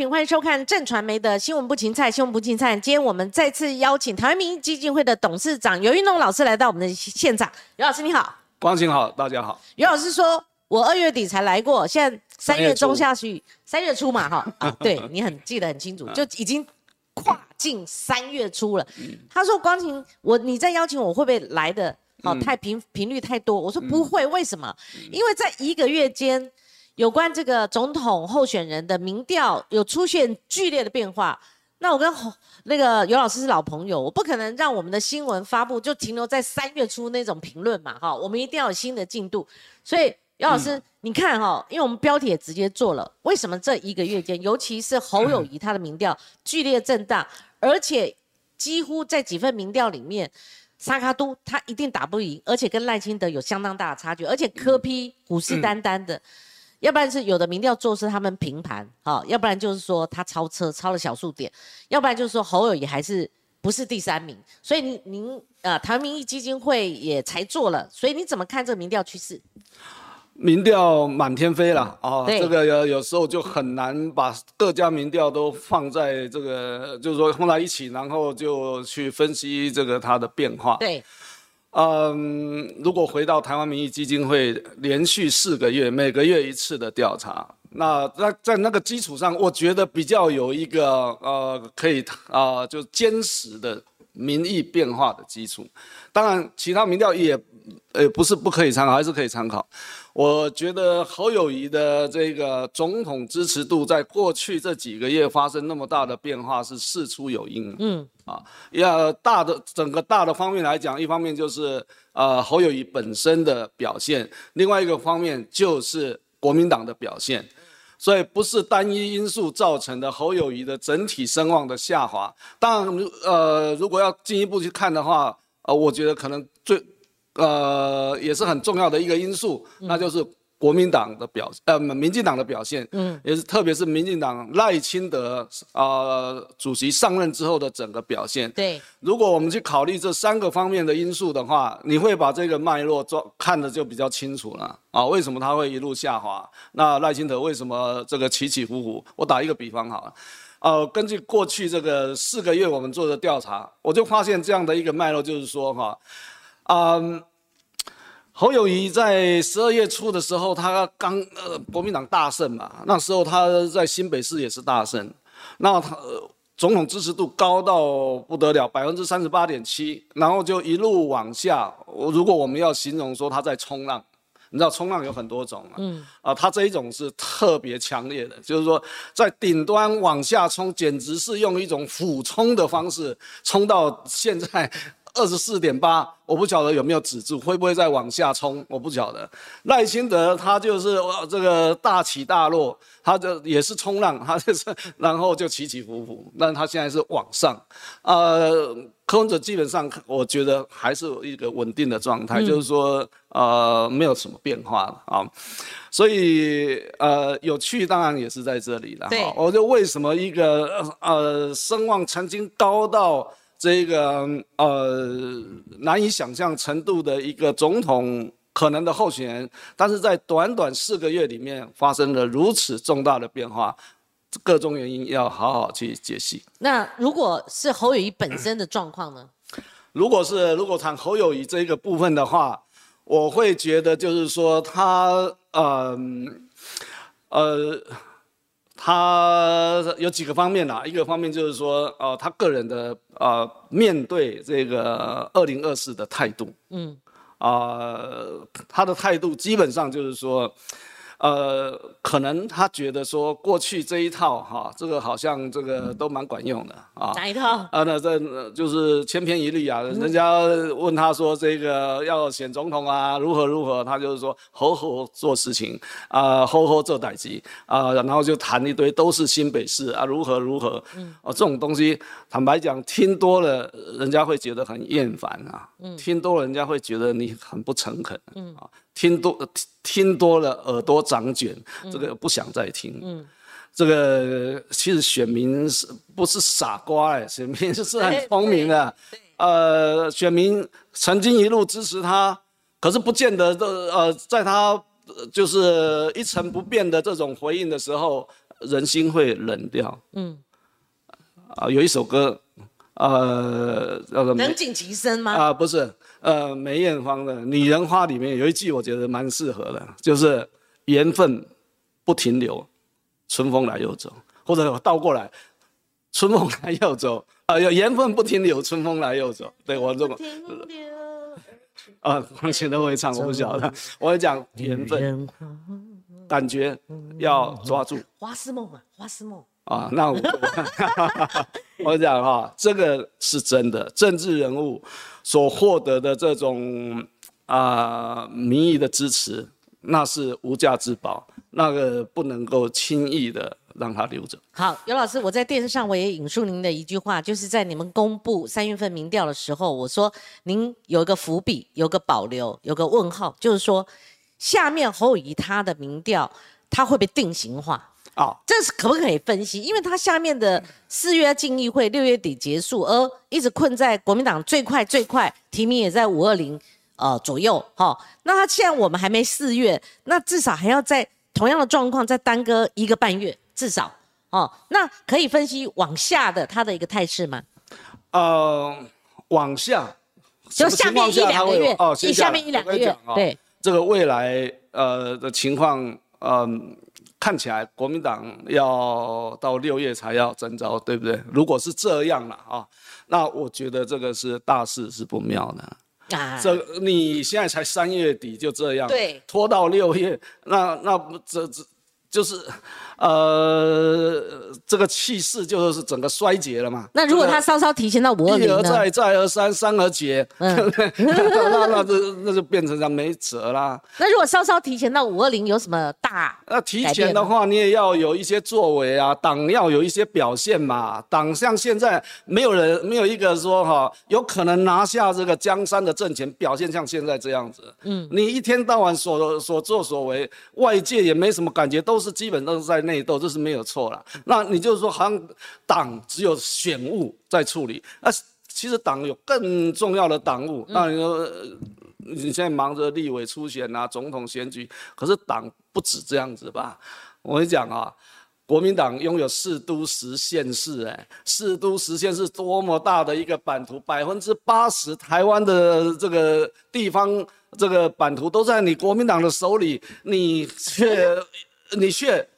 群，欢迎收看正传媒的新闻不芹菜，新闻不芹菜。今天我们再次邀请台湾民意基金会的董事长尤运龙老师来到我们的现场。尤老师你好，光晴好，大家好。尤老师说，我二月底才来过，现在三月中下旬，三月初嘛，哈啊，对你很记得很清楚，就已经跨进三月初了。他说，光晴，我你在邀请我会不会来的？好，太频频率太多。我说不会，为什么？因为在一个月间。有关这个总统候选人的民调有出现剧烈的变化，那我跟那个尤老师是老朋友，我不可能让我们的新闻发布就停留在三月初那种评论嘛，哈，我们一定要有新的进度。所以尤老师，你看哈，因为我们标题也直接做了，为什么这一个月间，尤其是侯友谊他的民调剧烈震荡，而且几乎在几份民调里面，沙卡都他一定打不赢，而且跟赖清德有相当大的差距，而且科批虎视眈眈的。要不然是有的民调做是他们平盘，好，要不然就是说他超车超了小数点，要不然就是说侯友谊还是不是第三名，所以您您呃台湾民意基金会也才做了，所以你怎么看这个民调趋势？民调满天飞了啊，这个有有时候就很难把各家民调都放在这个，就是说放在一起，然后就去分析这个它的变化。对。嗯，如果回到台湾民意基金会连续四个月每个月一次的调查，那那在那个基础上，我觉得比较有一个呃可以啊就坚实的民意变化的基础。当然，其他民调也呃不是不可以参考，还是可以参考。我觉得侯友谊的这个总统支持度在过去这几个月发生那么大的变化是事出有因。嗯，啊，要大的整个大的方面来讲，一方面就是呃侯友谊本身的表现，另外一个方面就是国民党的表现，所以不是单一因素造成的侯友谊的整体声望的下滑。当然，呃，如果要进一步去看的话，呃，我觉得可能最。呃，也是很重要的一个因素，那就是国民党的表，呃，民进党的表现，嗯，也是特别是民进党赖清德啊主席上任之后的整个表现。对，如果我们去考虑这三个方面的因素的话，你会把这个脉络做看的就比较清楚了啊。为什么他会一路下滑？那赖清德为什么这个起起伏伏？我打一个比方好了，呃，根据过去这个四个月我们做的调查，我就发现这样的一个脉络，就是说哈。嗯，侯友谊在十二月初的时候，他刚呃国民党大胜嘛，那时候他在新北市也是大胜，那他总统支持度高到不得了，百分之三十八点七，然后就一路往下。如果我们要形容说他在冲浪，你知道冲浪有很多种啊，嗯，啊，他这一种是特别强烈的，就是说在顶端往下冲，简直是用一种俯冲的方式冲到现在。二十四点八，我不晓得有没有止住，会不会再往下冲？我不晓得。赖清德他就是这个大起大落，他就也是冲浪，他就是然后就起起伏伏。但他现在是往上，呃，柯文哲基本上我觉得还是一个稳定的状态，就是说呃没有什么变化了啊。所以呃有趣当然也是在这里了。对，我就为什么一个呃声望曾经高到。这个呃难以想象程度的一个总统可能的候选人，但是在短短四个月里面发生了如此重大的变化，各种原因要好好去解析。那如果是侯友谊本身的状况呢？如果是如果谈侯友谊这个部分的话，我会觉得就是说他呃呃。他有几个方面啦，一个方面就是说，呃，他个人的呃面对这个二零二四的态度，嗯，啊，他的态度基本上就是说。呃，可能他觉得说过去这一套哈，这个好像这个都蛮管用的啊。哪一套？啊，那这就是千篇一律啊。人家问他说这个要选总统啊，如何如何，他就是说好好做事情啊，好好做代级啊，然后就谈一堆都是新北市啊，如何如何。嗯。哦，这种东西坦白讲，听多了人家会觉得很厌烦啊。嗯。听多了人家会觉得你很不诚恳。嗯。啊。听多听听多了，耳朵长茧，这个不想再听。嗯，这个其实选民是不是傻瓜？哎，选民是很聪明的。呃，选民曾经一路支持他，可是不见得的。呃，在他就是一成不变的这种回应的时候，人心会冷掉。嗯，啊，有一首歌，呃，叫做冷静其身吗？啊，不是，呃，梅艳芳的《女人花》里面有一句我觉得蛮适合的，就是缘分不停留，春风来又走，或者倒过来，春风来又走，啊，有缘分不停留，春风来又走。对我这么，啊，黄琴都会唱，我不晓得，我会讲缘分，感觉要抓住。花似梦啊，花似梦。啊，那我 我讲哈，这个是真的，政治人物所获得的这种啊民意的支持，那是无价之宝，那个不能够轻易的让他留着。好，尤老师，我在电视上我也引述您的一句话，就是在你们公布三月份民调的时候，我说您有一个伏笔，有个保留，有个问号，就是说下面侯友谊他的民调，他会被定型化。啊，这是可不可以分析？因为他下面的四月进议会，六月底结束，而一直困在国民党最快最快提名也在五二零呃左右，哈。那他现在我们还没四月，那至少还要在同样的状况再耽搁一个半月，至少哦。那可以分析往下的他的一个态势吗？呃，往下就下面一两个月哦，下面一两个月，对这个未来呃的情况，嗯。看起来国民党要到六月才要征召，对不对？如果是这样了啊，那我觉得这个是大事是不妙的。啊，这你现在才三月底就这样，对，拖到六月，那那这这。就是，呃，这个气势就是整个衰竭了嘛。那如果他稍稍提前到五二零一而再，再而三，三而竭，对不对？那那这那就变成这样没辙啦。那如果稍稍提前到五二零，有什么大？那提前的话，你也要有一些作为啊，党要有一些表现嘛。党像现在没有人，没有一个说哈，有可能拿下这个江山的政权，表现像现在这样子。嗯，你一天到晚所所作所为，外界也没什么感觉，都。是基本都是在内斗，这是没有错了。那你就是说，好像党只有选务在处理，那其实党有更重要的党务。那你说，你现在忙着立委初选啊，总统选举，可是党不止这样子吧？我跟你讲啊，国民党拥有四都十县市，哎，四都十县是多么大的一个版图，百分之八十台湾的这个地方这个版图都在你国民党的手里，你却。你却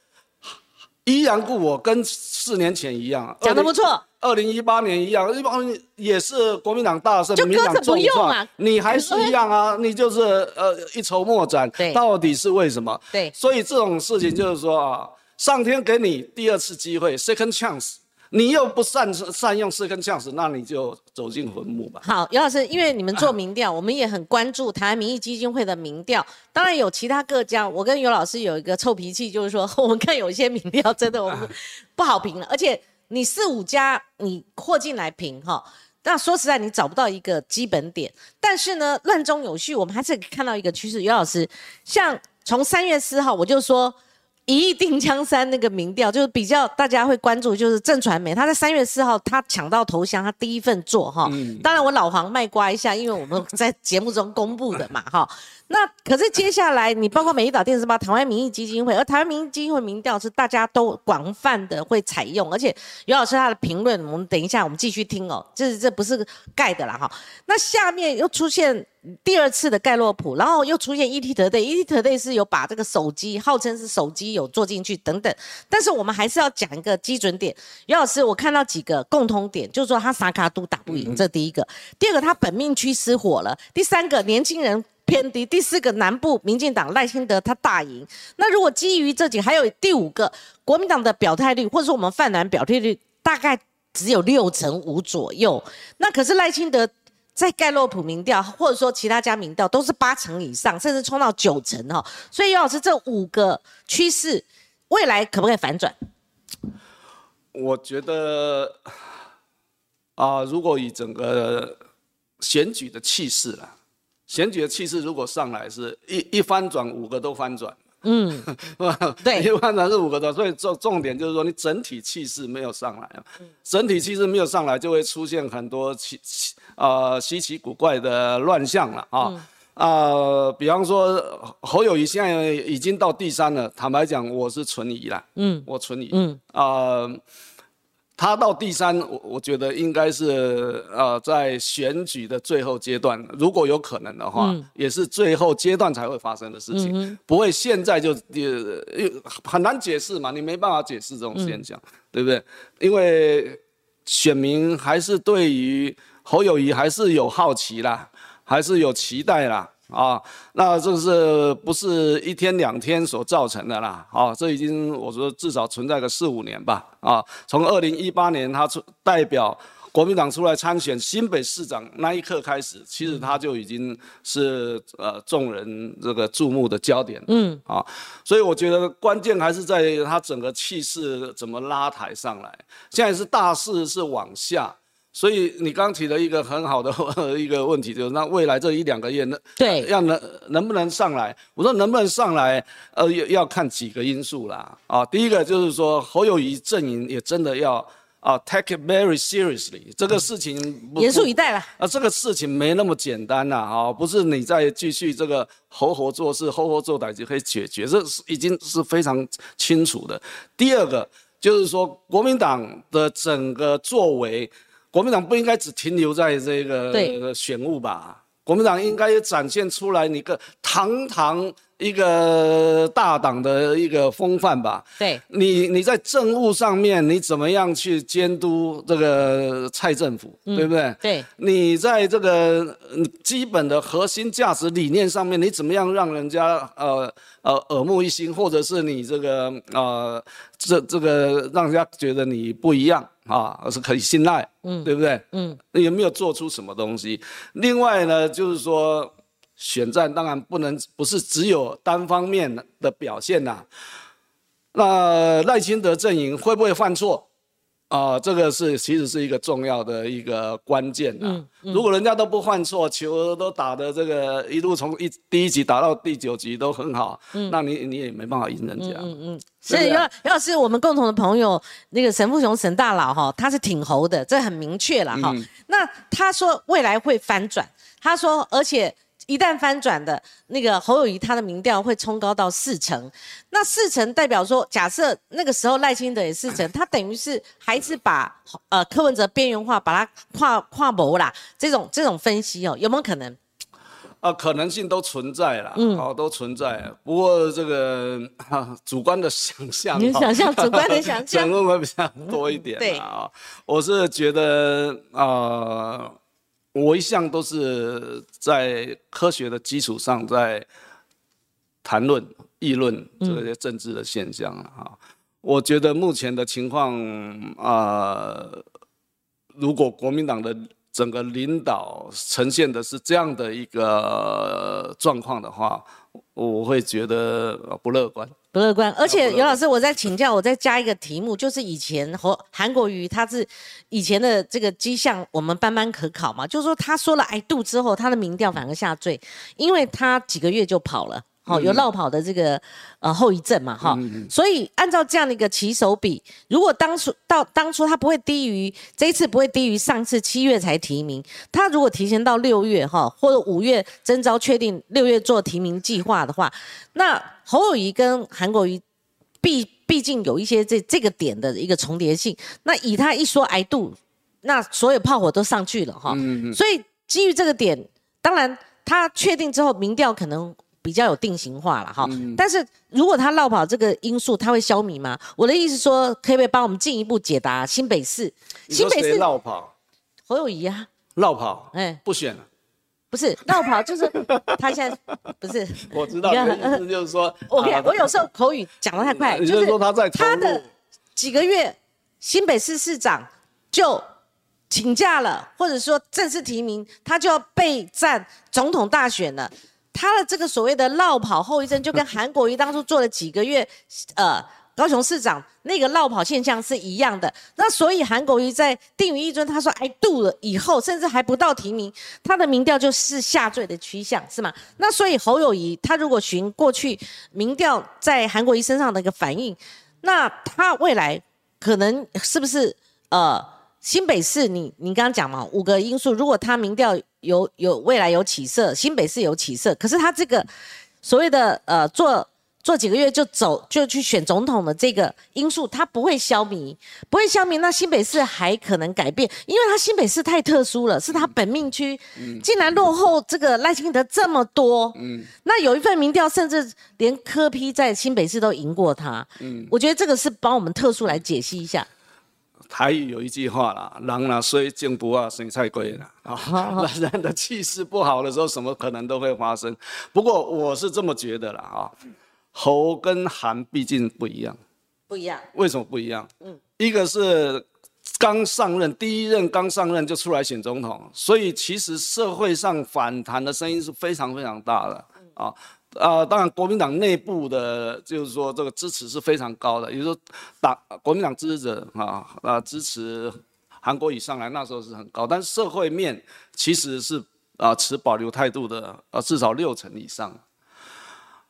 依然故我，跟四年前一样，讲的不错。二零一八年一样，一帮也是国民党大胜，民党重创，你还是一样啊？你就是呃一筹莫展，到底是为什么？对，所以这种事情就是说啊，上天给你第二次机会，second chance。你又不善善用四根呛死，那你就走进坟墓吧。好，尤老师，因为你们做民调，我们也很关注台湾民意基金会的民调。当然有其他各家，我跟尤老师有一个臭脾气，就是说我们看有一些民调真的我们不好评了。而且你四五家你扩进来评哈，那说实在你找不到一个基本点。但是呢，乱中有序，我们还是看到一个趋势。尤老师，像从三月四号我就说。一亿定江山那个民调，就是比较大家会关注，就是正传媒，他在三月四号他抢到头香，他第一份做哈。当然我老黄卖瓜一下，因为我们在节目中公布的嘛 哈。那可是接下来，你包括美丽岛电视报、台湾民意基金会，而台湾民意基金会民调是大家都广泛的会采用，而且尤老师他的评论，我们等一下我们继续听哦，这这不是盖的啦哈。那下面又出现第二次的盖洛普，然后又出现 ET Today，ET 团队是有把这个手机号称是手机有做进去等等，但是我们还是要讲一个基准点，尤老师我看到几个共通点，就是说他啥卡都打不赢，这第一个，第二个他本命区失火了，第三个年轻人。偏低。第四个，南部民进党赖清德他大赢。那如果基于这几，还有第五个，国民党的表态率，或者说我们泛蓝表态率，大概只有六成五左右。那可是赖清德在盖洛普民调，或者说其他家民调，都是八成以上，甚至冲到九成哈。所以，尤老师，这五个趋势未来可不可以反转？我觉得啊，如果以整个选举的气势啊。选举的气势如果上来是一一翻转，五个都翻转，嗯，对，一翻转是五个都，所以重重点就是说你整体气势没有上来啊，整体气势没有上来，就会出现很多奇奇呃稀奇古怪的乱象了啊。啊、比方说侯友谊现在已经到第三了，坦白讲，我是存疑啦，嗯，我存疑，嗯，啊、他到第三，我我觉得应该是呃，在选举的最后阶段，如果有可能的话，也是最后阶段才会发生的事情，不会现在就呃很难解释嘛，你没办法解释这种现象，对不对？因为选民还是对于侯友谊还是有好奇啦，还是有期待啦。啊，那这是不是一天两天所造成的啦？啊，这已经我说至少存在个四五年吧。啊，从二零一八年他出代表国民党出来参选新北市长那一刻开始，其实他就已经是呃众人这个注目的焦点。嗯，啊，所以我觉得关键还是在他整个气势怎么拉抬上来。现在是大势是往下。所以你刚提了一个很好的 一个问题，就是那未来这一两个月，那对要能能不能上来？我说能不能上来，呃，要要看几个因素啦。啊，第一个就是说侯友谊阵营也真的要啊 take it very seriously，这个事情不严肃以待了。啊，这个事情没那么简单呐，啊，不是你再继续这个吼吼做事、吼吼做歹就可以解决，这是已经是非常清楚的。第二个就是说，国民党的整个作为。国民党不应该只停留在这个选务吧？国民党应该展现出来你个堂堂一个大党的一个风范吧？对，你你在政务上面你怎么样去监督这个蔡政府，对不对？对，你在这个基本的核心价值理念上面，你怎么样让人家呃呃耳目一新，或者是你这个呃这这个让人家觉得你不一样？啊，而是可以信赖，嗯，对不对？嗯，有没有做出什么东西？另外呢，就是说选战当然不能不是只有单方面的表现呐。那赖清德阵营会不会犯错？啊，这个是其实是一个重要的一个关键啊。如果人家都不犯错，球都打的这个一路从一第一集打到第九集都很好，那你你也没办法赢人家。嗯嗯。所以要要是我们共同的朋友那个沈富雄沈大佬哈，他是挺猴的，这很明确了哈。那他说未来会翻转，他说而且。一旦翻转的那个侯友谊，他的民调会冲高到四成，那四成代表说，假设那个时候赖清德也四成，他等于是还是把呃柯文哲边缘化，把他跨跨模啦，这种这种分析哦，有没有可能？啊，可能性都存在了，嗯，哦，都存在。不过这个 主观的想象，你想象主观的想象，想论会比较多一点。对啊，我是觉得啊。我一向都是在科学的基础上在谈论、议论这些政治的现象啊。我觉得目前的情况啊，如果国民党的整个领导呈现的是这样的一个状况的话，我会觉得不乐观。不乐观，而且尤老师，我再请教，我再加一个题目，就是以前和韩国瑜他是以前的这个迹象，我们班班可考嘛？就是说他说了 I do 之后，他的民调反而下坠，因为他几个月就跑了。好，有落跑的这个呃后遗症嘛，哈，所以按照这样的一个起手比，如果当初到当初他不会低于这一次不会低于上次七月才提名，他如果提前到六月哈或者五月征召确定六月做提名计划的话，那侯友谊跟韩国瑜毕毕竟有一些这这个点的一个重叠性，那以他一说挨度，那所有炮火都上去了哈，所以基于这个点，当然他确定之后民调可能。比较有定型化了哈，但是如果他绕跑这个因素，他会消弭吗？我的意思说，可不可以帮我们进一步解答新北市？新北市绕跑？侯友谊啊，绕跑？哎，不选了？不是绕跑，就是 他现在不是。我知道，意思就是说，我我有时候口语讲的太快，就是说他在他的几个月，新北市市长就请假了，或者说正式提名，他就要备战总统大选了。他的这个所谓的绕跑后遗症，就跟韩国瑜当初做了几个月，呃，高雄市长那个绕跑现象是一样的。那所以韩国瑜在定于一尊，他说哎度了以后，甚至还不到提名，他的民调就是下坠的趋向，是吗？那所以侯友谊他如果循过去民调在韩国瑜身上的一个反应，那他未来可能是不是呃新北市你你刚刚讲嘛，五个因素，如果他民调有有未来有起色，新北市有起色，可是他这个所谓的呃做。做几个月就走就去选总统的这个因素，他不会消弭，不会消弭。那新北市还可能改变，因为他新北市太特殊了，是他本命区，竟然落后这个赖清德这么多。嗯，那有一份民调，甚至连柯批在新北市都赢过他。嗯，我觉得这个是帮我们特殊来解析一下。台语有一句话啦，人啊虽进不啊生菜贵啦啊，那人的气势不好的时候，什么可能都会发生。不过我是这么觉得啦啊。侯跟韩毕竟不一样，不一样。为什么不一样？嗯，一个是刚上任，第一任刚上任就出来选总统，所以其实社会上反弹的声音是非常非常大的啊啊！当然，国民党内部的就是说这个支持是非常高的，也就是说，党国民党支持者啊啊支持韩国瑜上来那时候是很高，但是社会面其实是啊持保留态度的，呃，至少六成以上。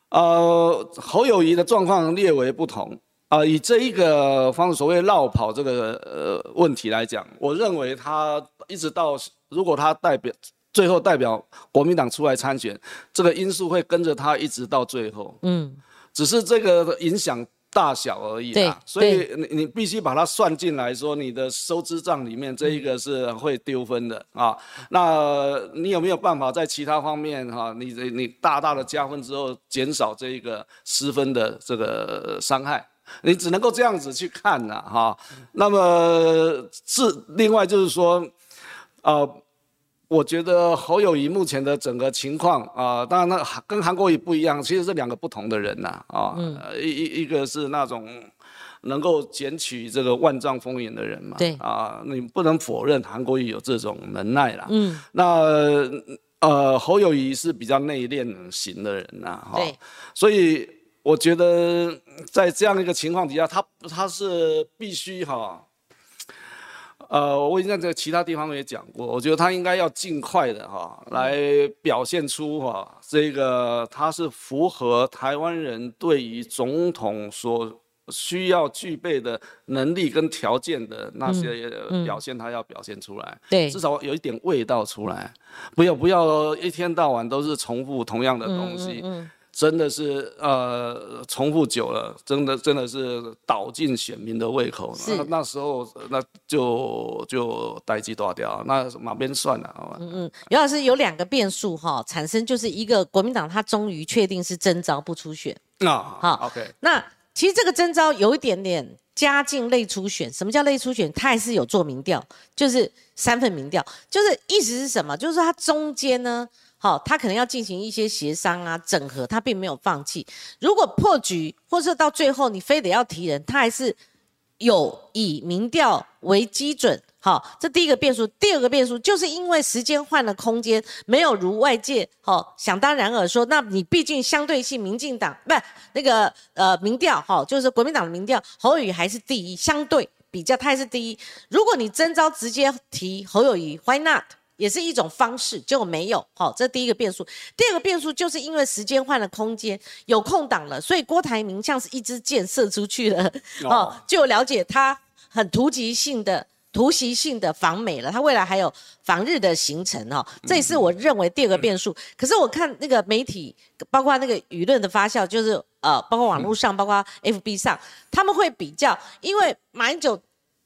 呃，侯友谊的状况略为不同啊。以这一个方所谓绕跑这个呃问题来讲，我认为他一直到如果他代表最后代表国民党出来参选，这个因素会跟着他一直到最后。嗯，只是这个影响。大小而已啦，所以你你必须把它算进来，说你的收支账里面这一个是会丢分的啊。那你有没有办法在其他方面哈，你你大大的加分之后，减少这一个失分的这个伤害？你只能够这样子去看呐哈。那么是另外就是说，呃。我觉得侯友谊目前的整个情况啊，当然那跟韩国瑜不一样，其实是两个不同的人呐啊，一一一个是那种能够捡取这个万丈风云的人嘛，对啊，你不能否认韩国瑜有这种能耐啦。嗯，那呃侯友谊是比较内敛型的人呐，哈，所以我觉得在这样一个情况底下，他他是必须哈。呃，我已经在这其他地方也讲过，我觉得他应该要尽快的哈，来表现出哈，这个他是符合台湾人对于总统所需要具备的能力跟条件的那些表现，他要表现出来，对，至少有一点味道出来，不要不要一天到晚都是重复同样的东西。真的是呃，重复久了，真的真的是倒进选民的胃口。那那时候那就就待机断掉，那马边算了？好吧。嗯嗯，尤老师有两个变数哈，产生就是一个国民党他终于确定是征召不出选。那好，OK。那其实这个征召有一点点加进类初选。什么叫类初选？他还是有做民调，就是三份民调，就是意思是什么？就是说他中间呢。好，他可能要进行一些协商啊，整合，他并没有放弃。如果破局，或者到最后你非得要提人，他还是有以民调为基准。好，这第一个变数。第二个变数就是因为时间换了空间，没有如外界好想当然尔说，那你毕竟相对性，民进党不那个呃民调，哈，就是国民党的民调，侯友谊还是第一，相对比较他还是第一。如果你征召直接提侯友谊，Why not？也是一种方式，结果没有。好，这第一个变数。第二个变数就是因为时间换了空间，有空档了，所以郭台铭像是一支箭射出去了。哦，就了解他很突击性的、突袭性的访美了。他未来还有访日的行程哦，这也是我认为第二个变数。可是我看那个媒体，包括那个舆论的发酵，就是呃，包括网络上，包括 FB 上，他们会比较，因为马英九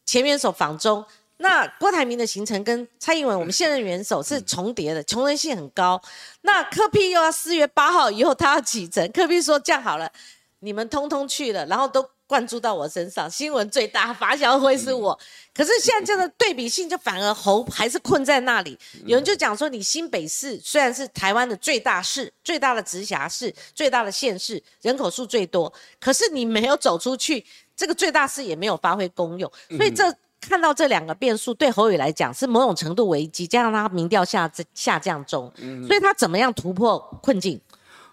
前面所访中。那郭台铭的行程跟蔡英文我们现任元首是重叠的，重人性很高。那柯 P 又要四月八号以后他要启程，柯 P 说这样好了，你们通通去了，然后都灌注到我身上，新闻最大，发酵会是我。可是现在这样的对比性，就反而侯还是困在那里。有人就讲说，你新北市虽然是台湾的最大市、最大的直辖市、最大的县市，人口数最多，可是你没有走出去，这个最大市也没有发挥功用，所以这。看到这两个变数，对侯宇来讲是某种程度危机，加上他民调下下降中，所以他怎么样突破困境？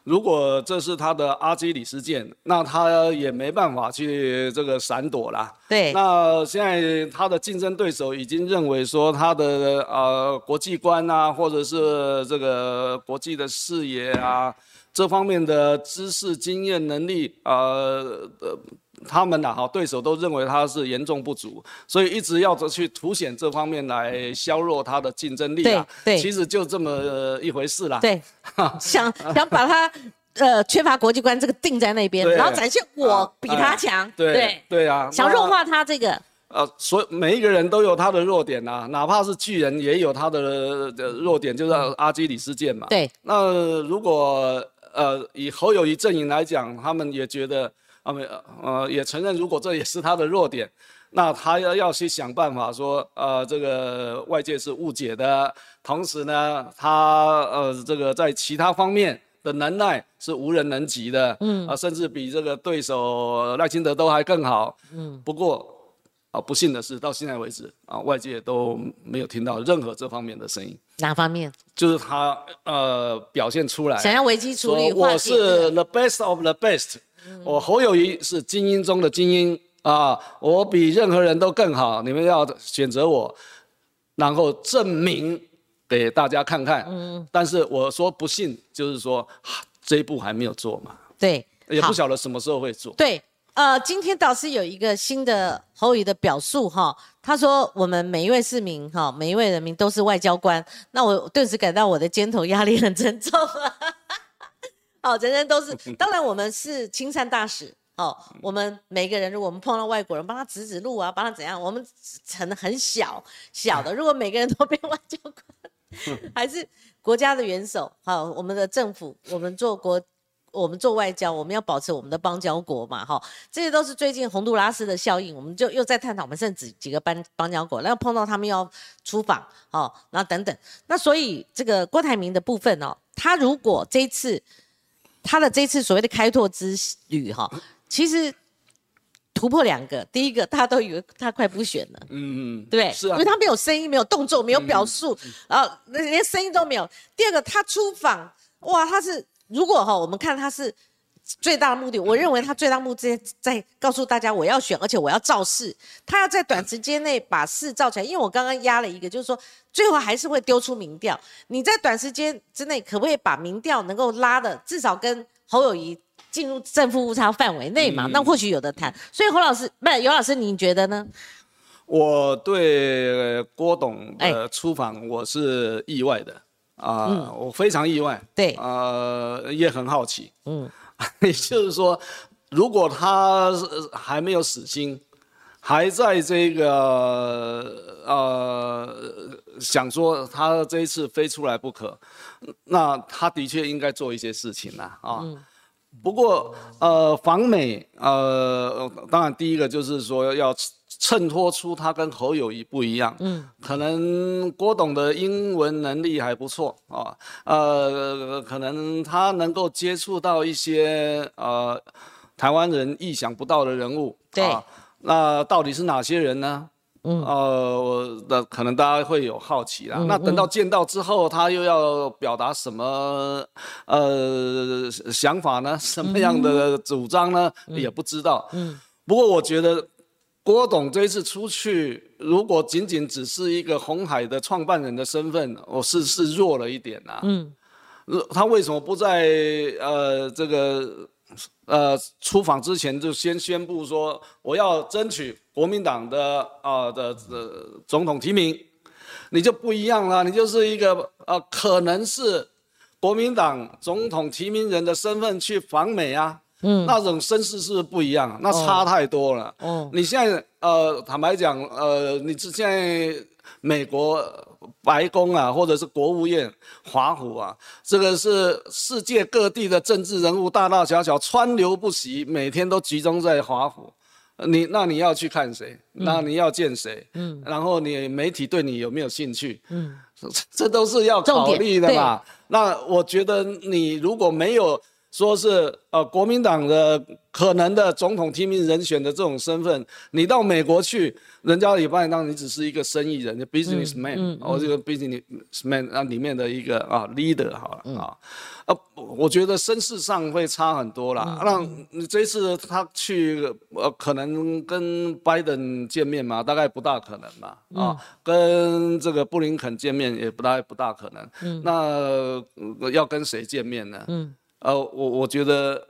如果这是他的阿基里斯腱，那他也没办法去这个闪躲啦。对，那现在他的竞争对手已经认为说他的呃国际观啊，或者是这个国际的视野啊，这方面的知识、经验、能力啊，呃。他们呐哈对手都认为他是严重不足，所以一直要着去凸显这方面来削弱他的竞争力啊。对对。其实就这么呃一回事啦。对，想想把他呃缺乏国际观这个定在那边，然后展现我啊比他强，对对。啊，想弱化他这个，呃，所以每一个人都有他的弱点呐、哪怕是巨人也有他的呃弱点，就是阿基里斯腱嘛。对，那如果呃以侯友谊阵营来讲，他们也觉得他们呃也承认，如果这也是他的弱点，那他要要去想办法说，呃，这个外界是误解的，同时呢，他呃这个在其他方面。的能耐是无人能及的，嗯啊，甚至比这个对手赖清德都还更好，嗯。不过啊，不幸的是，到现在为止啊，外界都没有听到任何这方面的声音。哪方面就是他呃表现出来，想要危机处理，说我是 the best of the best，、我侯友谊是精英中的精英啊，我比任何人都更好，你们要选择我，然后证明给大家看看。嗯，但是我说不信，就是说啊这一步还没有做嘛，对，也不晓得什么时候会做。对，呃，今天导师有一个新的侯友谊的表述哈，他说我们每一位市民哈，每一位人民都是外交官，那我顿时感到我的肩头压力很沉重啊。好，人人都是，当然我们是亲善大使。哦，我们每个人，如果我们碰到外国人，帮他指指路啊，帮他怎样，我们很很小小的。如果每个人都变外交官，还是国家的元首，好，我们的政府，我们做国我们做外交，我们要保持我们的邦交国嘛，哈，这些都是最近洪都拉斯的效应，我们就又在探讨我们剩几几个邦邦交国，然后碰到他们要出访，哦，然后等等，那所以这个郭台铭的部分哦，他如果这一次他的这次所谓的开拓之旅哈，其实突破两个，第一个大家都以为他快不选了。嗯嗯，对？是啊因为他没有声音，没有动作，没有表述，然后那连声音都没有。第二个，他出访，哇，他是如果哈，我们看他是最大的目的，我认为他最大目的在告诉大家我要选，而且我要造势，他要在短时间内把事造起来。因为我刚刚压了一个，就是说最后还是会丢出民调，你在短时间之内可不可以把民调能够拉的至少跟侯友谊。进入正负误差范围内嘛，那或许有的谈。所以侯老师，不是尤老师，你觉得呢？我对郭董哎。的出访我是意外的。啊、嗯。我非常意外，对。呃，也很好奇，嗯，也就是说，如果他还没有死心，还在这个呃想说他这一次非出来不可，那他的确应该做一些事情了啊。不过呃，访美呃，当然第一个就是说要衬托出他跟侯友谊不一样，嗯，可能郭董的英文能力还不错啊，呃，可能他能够接触到一些呃台湾人意想不到的人物，对啊，那到底是哪些人呢？嗯，呃，我的可能大家会有好奇啦。那等到见到之后，他又要表达什么呃想法呢？什么样的主张呢？也不知道。嗯，不过我觉得郭董这一次出去，如果仅仅只是一个红海的创办人的身份，我是是弱了一点呐、嗯，他为什么不在呃这个呃出访之前就先宣布说我要争取国民党的啊、的的总统提名？你就不一样了，你就是一个呃可能是国民党总统提名人的身份去访美啊。嗯，那种声势是不一样？那差太多了。哦你现在呃，坦白讲，呃，你是现在美国白宫啊，或者是国务院华府啊，这个是世界各地的政治人物，大大小小川流不息，每天都集中在华府。呃你那你要去看谁？那你要见谁？嗯，然后你媒体对你有没有兴趣？嗯，这都是要考虑的嘛。那我觉得你如果没有说是呃国民党的可能的总统提名人选的这种身份，你到美国去，人家也把你当你只是一个生意人，businessman，哦这个 businessman 啊里面的一个啊 leader 好了啊，呃，我觉得身世上会差很多啦。那你这一次他去呃，可能跟拜登见面嘛，大概不大可能吧啊，跟这个布林肯见面也不大不大可能。那呃要跟谁见面呢？嗯。呃，我我觉得，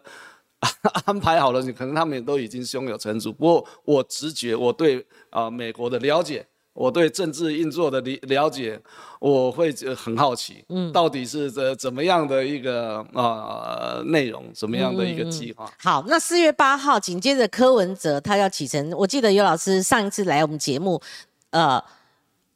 安排好了，你可能他们也都已经胸有成竹。不过我直觉，我对啊、美国的了解，我对政治运作的了了解，我会呃很好奇，嗯，到底是怎怎么样的一个呃内容，怎么样的一个计划？好，那四月八号，紧接着柯文哲他要启程。我记得尤老师上一次来我们节目，呃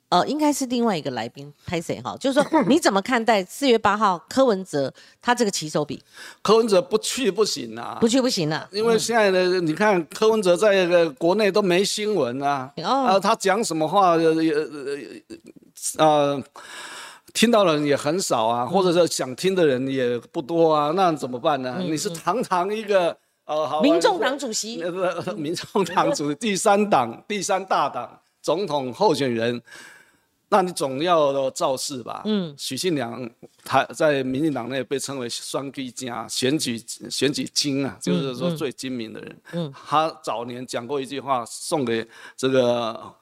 呃，应该是另外一个来宾拍谁哈，就是说你怎么看待 四月八号柯文哲他这个起手笔柯文哲不去不行啊，不去不行啊？因为现在的你看柯文哲在这个国内都没新闻啊，哦啊，他讲什么话呃也呃呃。听到的人也很少啊，或者是想听的人也不多啊，那怎么办呢？你是堂堂一个呃，好民众党主席那个民众党主席第三党第三大党总统候选人，那你总要造势吧？嗯，许信良他在民进党内被称为双居家选举选举精啊，就是说最精明的人。嗯，他早年讲过一句话，送给这个。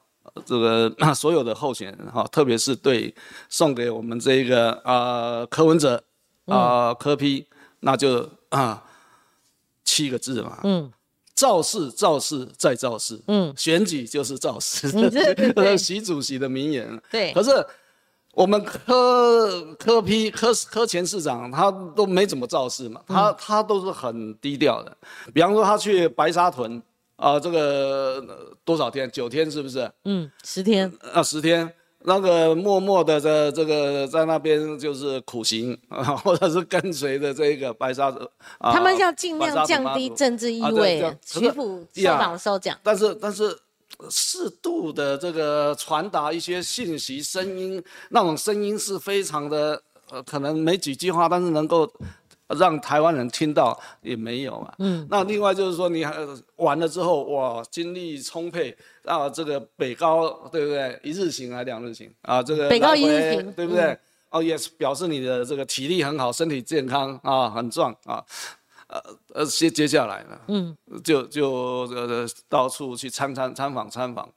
这个 所有的候选人哈，特别是对送给我们这个啊、柯文哲啊、柯批，那就啊、七个字嘛，嗯，造势造势再造势，嗯，选举就是造势，这是 习主席的名言。对可是我们柯柯批柯柯前市长他都没怎么造势嘛，他他都是很低调的。比方说他去白沙屯啊、这个呃多少天？九天是不是？嗯，十天，啊，十天。那个默默的在这个在那边就是苦行啊，或者是跟随着这个白沙啊，他们要尽量降低政治意味徐府受呀访的时候讲，但是但是呃适度的这个传达一些信息声音，那种声音是非常的呃，可能没几句话，但是能够让台湾人听到也没有嘛。嗯。那另外就是说，你还完了之后，哇，精力充沛啊，这个北高对不对？一日行还两日行啊，这个北高一日行对不对？哦，也是表示你的这个体力很好，身体健康啊，很壮啊。呃呃，接接下来呢，嗯，就就呃到处去参参参访参访。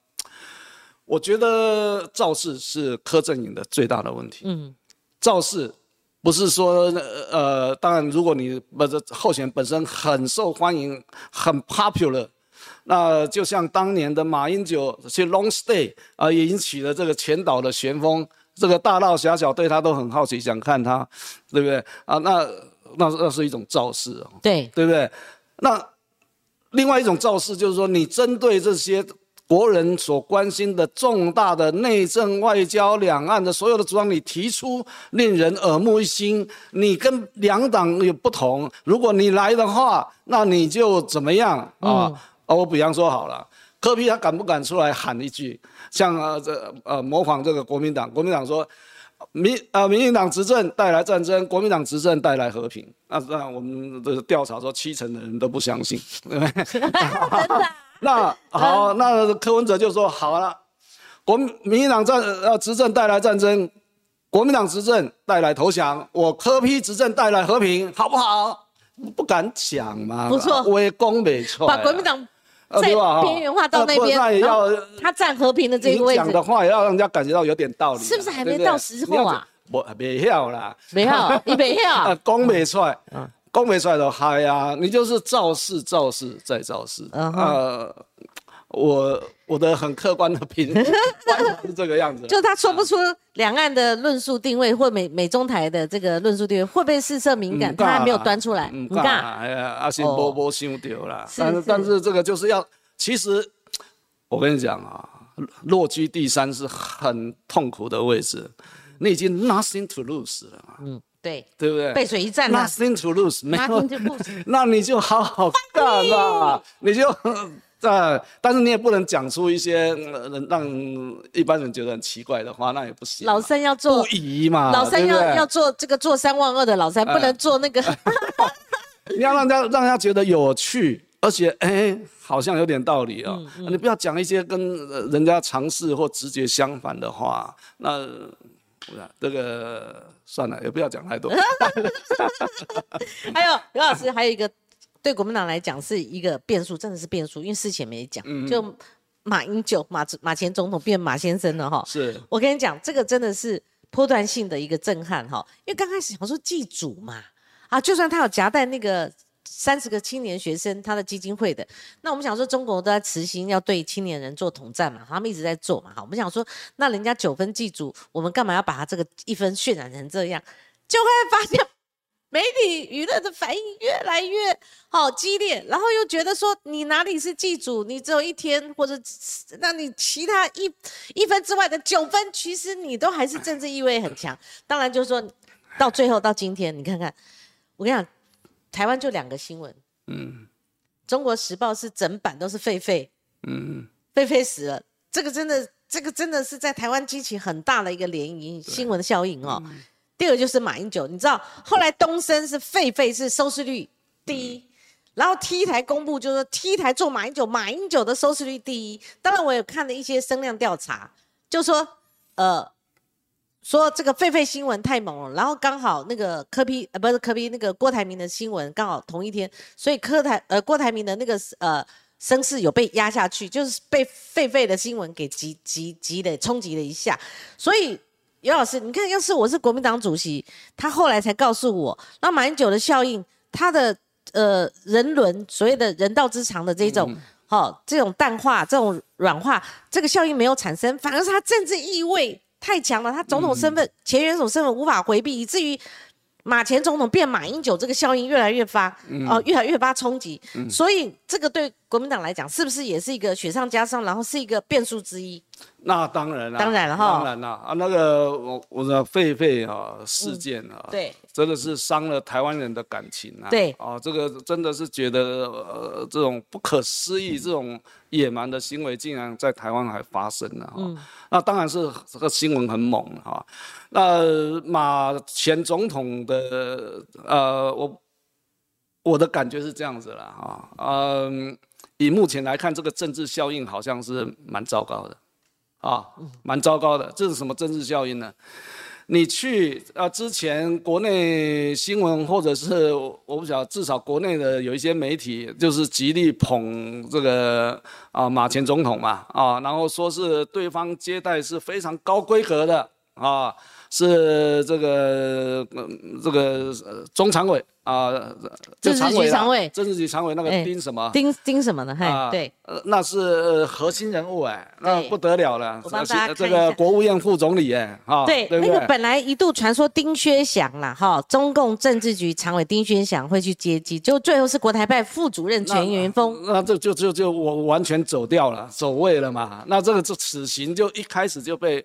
我觉得造势是柯震宇的最大的问题。嗯，造势不是说呃，当然如果你不是候选人本身很受欢迎，很 popular，那就像当年的马英九去 long stay 啊、也引起了这个全岛的旋风，这个大大小小对他都很好奇，想看他，对不对啊？那那那是一种造势哦。对，对不对？那另外一种造势就是说，你针对这些国人所关心的重大的内政、外交、两岸的所有的主张，你提出令人耳目一新。你跟两党有不同，如果你来的话，那你就怎么样啊？哦，我比方说好了。柯皮他敢不敢出来喊一句，像呃这呃模仿这个国民党？国民党说，民啊，民进党执政带来战争，国民党执政带来和平。那那我们的调查说，七成的人都不相信，对不对？那好，那柯文哲就说好了，国民民进党战呃执政带来战争，国民党执政带来投降，我柯批执政带来和平，好不好？不敢讲嘛，不错威攻没错，把国民党在边缘化到那边，那也要他占和平的这你个位置。讲的，话也要让人家感觉到有点道理啊，是不是还没到时候啊？我没要啦，没要，你没啊，有，讲没出来，嗯。讲没出来都嗨呀，你就是造势、造势再造势。嗯我我的很客观的评观察是这个样子。就他说不出两岸的论述定位或美美中台的这个论述定位会不会事色敏感，他还没有端出来，嗯，你看，哎呀，阿信波波想丢啦。是是但是。但是这个就是要，其实我跟你讲啊，落居第三是很痛苦的位置，你已经 nothing to lose 了嘛，嗯，对，对不对？背水一战了，nothing to lose，没有 那你就好好干啦，你就呃，但是你也不能讲出一些呃让一般人觉得很奇怪的话，那也不行。老三要做不宜嘛，老三要要做这个做三万二的老三，不能做那个，你要让人家让人家觉得有趣，而且哎，好像有点道理嗯哦。你不要讲一些跟呃人家尝试或直觉相反的话，那不是这个算了，也不要讲太多。还有刘老师，还有一个对国民党来讲是一个变数，真的是变数，因为事前没讲，嗯就马英九马马前总统变马先生了哈。是，我跟你讲，这个真的是波段性的一个震撼哈，因为刚开始想说祭祖嘛，啊，就算他有夹带那个三十个青年学生他的基金会的。那我们想说，中国都在慈心要对青年人做统战嘛，他们一直在做嘛。好，我们想说，那人家九分祭祖，我们干嘛要把他这个一分渲染成这样？就会发现。媒体舆论的反应越来越好激烈，然后又觉得说你哪里是祭祖，你只有一天，或者那你其他一一分之外的九分，其实你都还是政治意味很强。当然就是说到最后到今天，你看看，我跟你讲，台湾就两个新闻，嗯，中国时报是整版都是狒狒，嗯，狒狒死了，这个真的，这个真的是在台湾激起很大的一个涟漪新闻效应哦。第二个就是马英九，你知道后来东升是狒狒是收视率第一，然后 T 台公布就是说 T 台做马英九，马英九的收视率第一。当然我有看了一些声量调查，就说呃说这个狒狒新闻太猛了，然后刚好那个柯批呃不是柯批那个郭台铭的新闻刚好同一天，所以柯台呃郭台铭的那个呃声势有被压下去，就是被狒狒的新闻给击击击的冲击了一下，所以。尤老师，你看，要是我是国民党主席，他后来才告诉我，那马英九的效应，他的呃人伦所谓的人道之常的这种，好这种淡化、这种软化，这个效应没有产生，反而是他政治意味太强了，他总统身份、前元首身份无法回避，以至于马前总统变马英九，这个效应越来越发，哦，越来越发冲击，所以这个对国民党来讲，是不是也是一个雪上加霜，然后是一个变数之一？那当然了，当然了哈，当然了啊，那个我我的狒狒啊事件啊，对，真的是伤了台湾人的感情啊，对，啊，这个真的是觉得呃这种不可思议、这种野蛮的行为竟然在台湾还发生了哈，那当然是这个新闻很猛哈，那马前总统的呃我我的感觉是这样子了哈，嗯，以目前来看，这个政治效应好像是蛮糟糕的。啊，蛮糟糕的。这是什么政治效应呢？你去啊，之前国内新闻或者是我不晓得，至少国内的有一些媒体就是极力捧这个啊马前总统嘛啊，然后说是对方接待是非常高规格的啊，是这个这个中常委。啊，政治局常委，政治局常委那个丁什么？丁丁什么的？嘿，对，呃，那是核心人物哎，那不得了了。我帮大家这个国务院副总理哎，哈，对，那个本来一度传说丁薛祥啦，哈，中共政治局常委丁薛祥会去接机，就最后是国台办副主任全元峰。那这就就就我完全走掉了，走位了嘛。那这个这此行就一开始就被，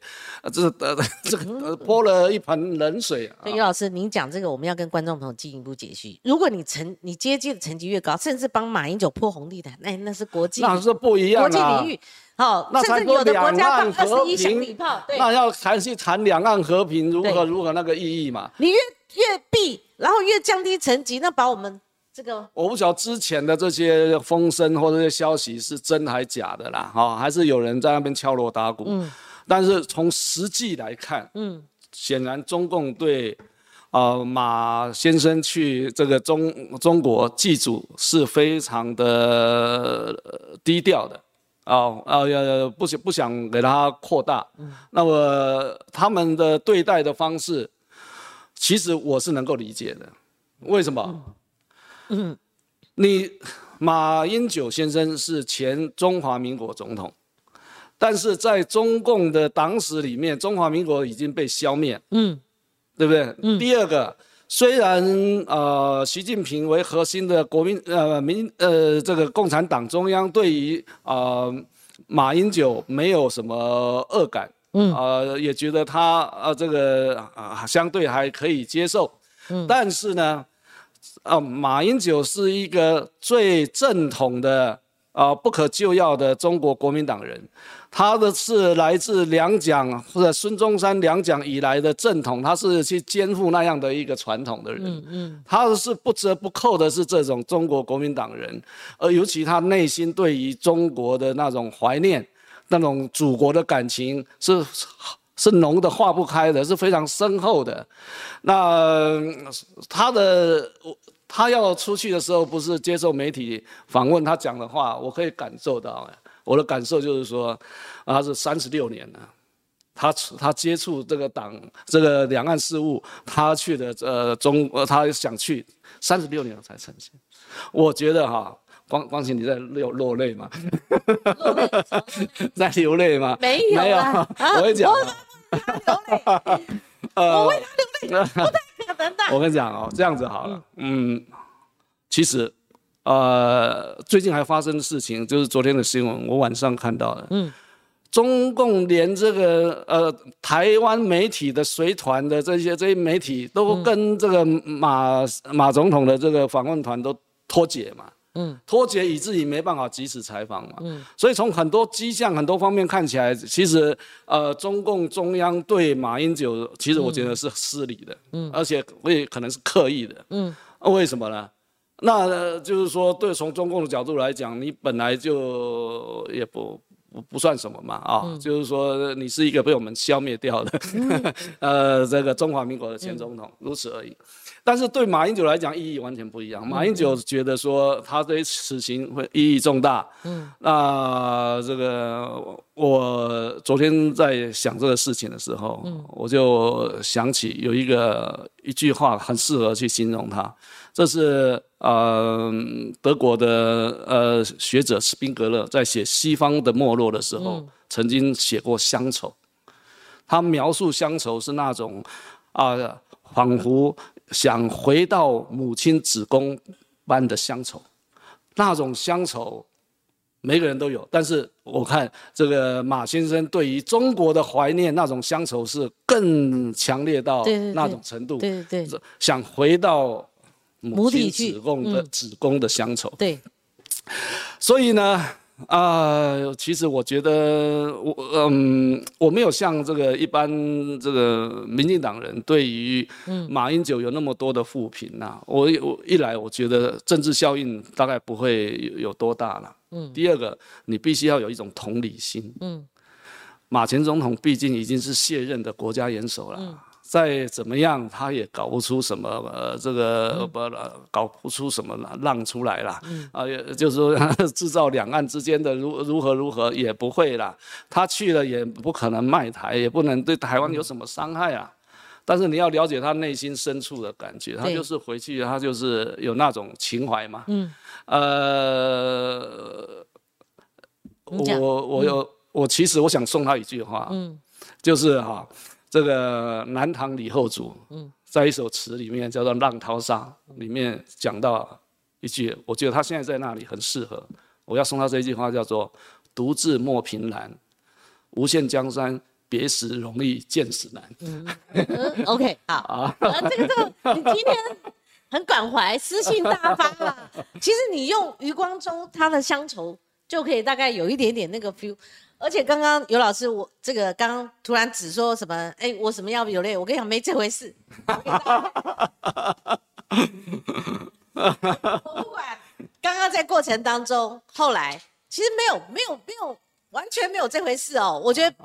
这呃 这个泼了一盆冷水。所以于老师，您讲这个，我们要跟观众朋友进一步解。如果你成你接近的成绩越高，甚至帮马英九破红地毯，那那是国际，那是不一样国际领域，好，甚至有的国家放二十一响礼炮，那要还是谈两岸和平如何如何那个意义嘛？你越越避，然后越降低层级，那把我们这个我不晓得之前的这些风声或者些消息是真还假的啦，哈，还是有人在那边敲锣打鼓，嗯，但是从实际来看，嗯，显然中共对。呃，马先生去这个中中国祭祖是非常的低调的，啊啊要不想不想给他扩大。那么他们的对待的方式，其实我是能够理解的。为什么？嗯，你马英九先生是前中华民国总统，但是在中共的党史里面，中华民国已经被消灭。嗯。对不对？嗯。第二个，虽然呃，习近平为核心的国民呃民呃这个共产党中央对于啊马英九没有什么恶感，嗯，呃也觉得他呃这个啊相对还可以接受，嗯。但是呢，啊马英九是一个最正统的啊不可救药的中国国民党人。他的是来自两蒋或者孙中山两蒋以来的正统，他是去肩负那样的一个传统的人，嗯嗯，他是不折不扣的是这种中国国民党人，而尤其他内心对于中国的那种怀念，那种祖国的感情是是浓的化不开的，是非常深厚的。那他的他要出去的时候，不是接受媒体访问，他讲的话，我可以感受到。我的感受就是说，他是三十六年了，他他接触这个党这个两岸事务，他去的呃中呃他想去三十六年才成行。我觉得哈，光光晴你在流落泪吗？在流泪吗？没有没有啦，啊我会讲我流泪，呃我为他流泪，不太可能的。我跟你讲哦，这样子好了，嗯，其实，呃，最近还发生的事情，就是昨天的新闻，我晚上看到的，嗯，中共连这个呃台湾媒体的随团的这些这些媒体，都跟这个马马总统的这个访问团都脱节嘛。嗯，脱节以至于没办法及时采访嘛，嗯，所以从很多迹象、很多方面看起来，其实呃，中共中央对马英九，其实我觉得是失礼的，嗯，而且也可能是刻意的，嗯，为什么呢？那、呃就是说，对从中共的角度来讲，你本来就也不不不算什么嘛，啊、就是说你是一个被我们消灭掉的，呃，这个中华民国的前总统，如此而已。但是对马英九来讲，意义完全不一样。马英九觉得说他对此行会意义重大。嗯，那这个我昨天在想这个事情的时候，我就想起有一个一句话很适合去形容他，这是呃德国的呃学者斯宾格勒在写西方的没落的时候，曾经写过乡愁。他描述乡愁是那种啊、仿佛想回到母亲子宫般的乡愁，那种乡愁，每个人都有。但是我看这个马先生对于中国的怀念，那种乡愁是更强烈到那种程度，对对对想回到母体去子宫的、子宫的乡愁。对，所以呢，啊、其实我觉得我嗯，我没有像这个一般这个民进党人对于马英九有那么多的负评呐、我我一来我觉得政治效应大概不会有有多大了。嗯。第二个，你必须要有一种同理心。嗯。马前总统毕竟已经是卸任的国家元首了。再怎么样，他也搞不出什么呃，这个不、呃搞不出什么浪出来啦。啊，也 就是说 制造两岸之间的如如何如何也不会啦。他去了也不可能卖台，也不能对台湾有什么伤害啊。但是你要了解他内心深处的感觉，他就是回去，他就是有那种情怀嘛。嗯。呃，我我有我其实我想送他一句话，嗯就是哈、这个南唐李后主，在一首词里面叫做《浪淘沙》，里面讲到一句，我觉得他现在在那里很适合，我要送他这一句话，叫做“独自莫凭栏，无限江山，别时容易见时难”。嗯，OK，好，啊，这个这个，你今天很感怀，诗性大发啊。其实你用余光中他的乡愁，就可以大概有一点点那个 feel。而且刚刚尤老师，我这个刚刚突然只说什么，哎，我什么要流泪？我跟你讲，没这回事。我不管，刚刚在过程当中，后来其实没有没有没有完全没有这回事哦。我觉得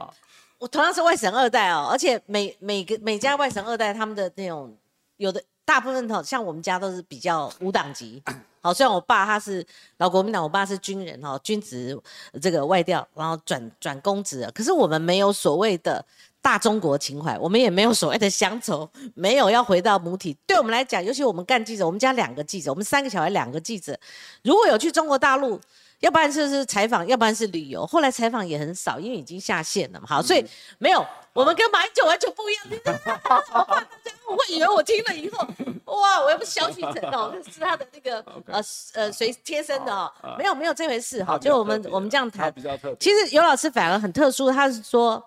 我同样是外省二代哦，而且每每个每家外省二代他们的那种有的大部分哈，像我们家都是比较无党籍。好，虽然我爸他是老国民党，我爸是军人哈，军职这个外调，然后转转公职，可是我们没有所谓的大中国情怀，我们也没有所谓的乡愁，没有要回到母体。对我们来讲，尤其我们干记者，我们家两个记者，我们三个小孩两个记者，如果有去中国大陆，要不然就是采访，要不然是旅游。后来采访也很少，因为已经下线了嘛。好，所以没有，我们跟马英九完全不一样。我 怕大家误会，以为我听了以后，哇，我又不是萧旭晨哦，是他的那个呃呃随贴身的哦，没有没有这回事哈。就我们我们这样谈。其实尤老师反而很特殊，他是说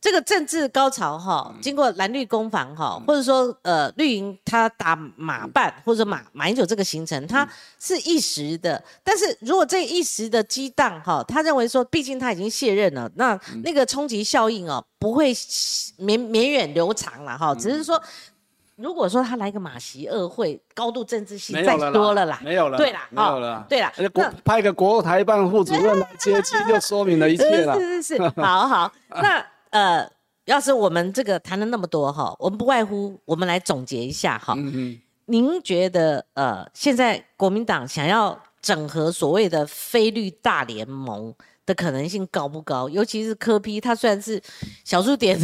这个政治高潮哈，经过蓝绿攻防哈，或者说呃绿营他打马办或者马马英九这个行程，它是一时的，但是如果这一时的激荡哈，他认为说，毕竟他已经卸任了，那那个冲击效应哦不会绵绵远流长了哈，只是说。如果说他来个马席二会，高度政治性再多了啦，没有了，对啦，没有了。对啦，国那派个国台办副主任来接机，就说明了一切了。是是是，好好。那呃，要是我们这个谈了那么多哈，我们不外乎我们来总结一下哈。嗯您觉得呃，现在国民党想要整合所谓的非绿大联盟，的可能性高不高？尤其是柯批，他虽然是小数点，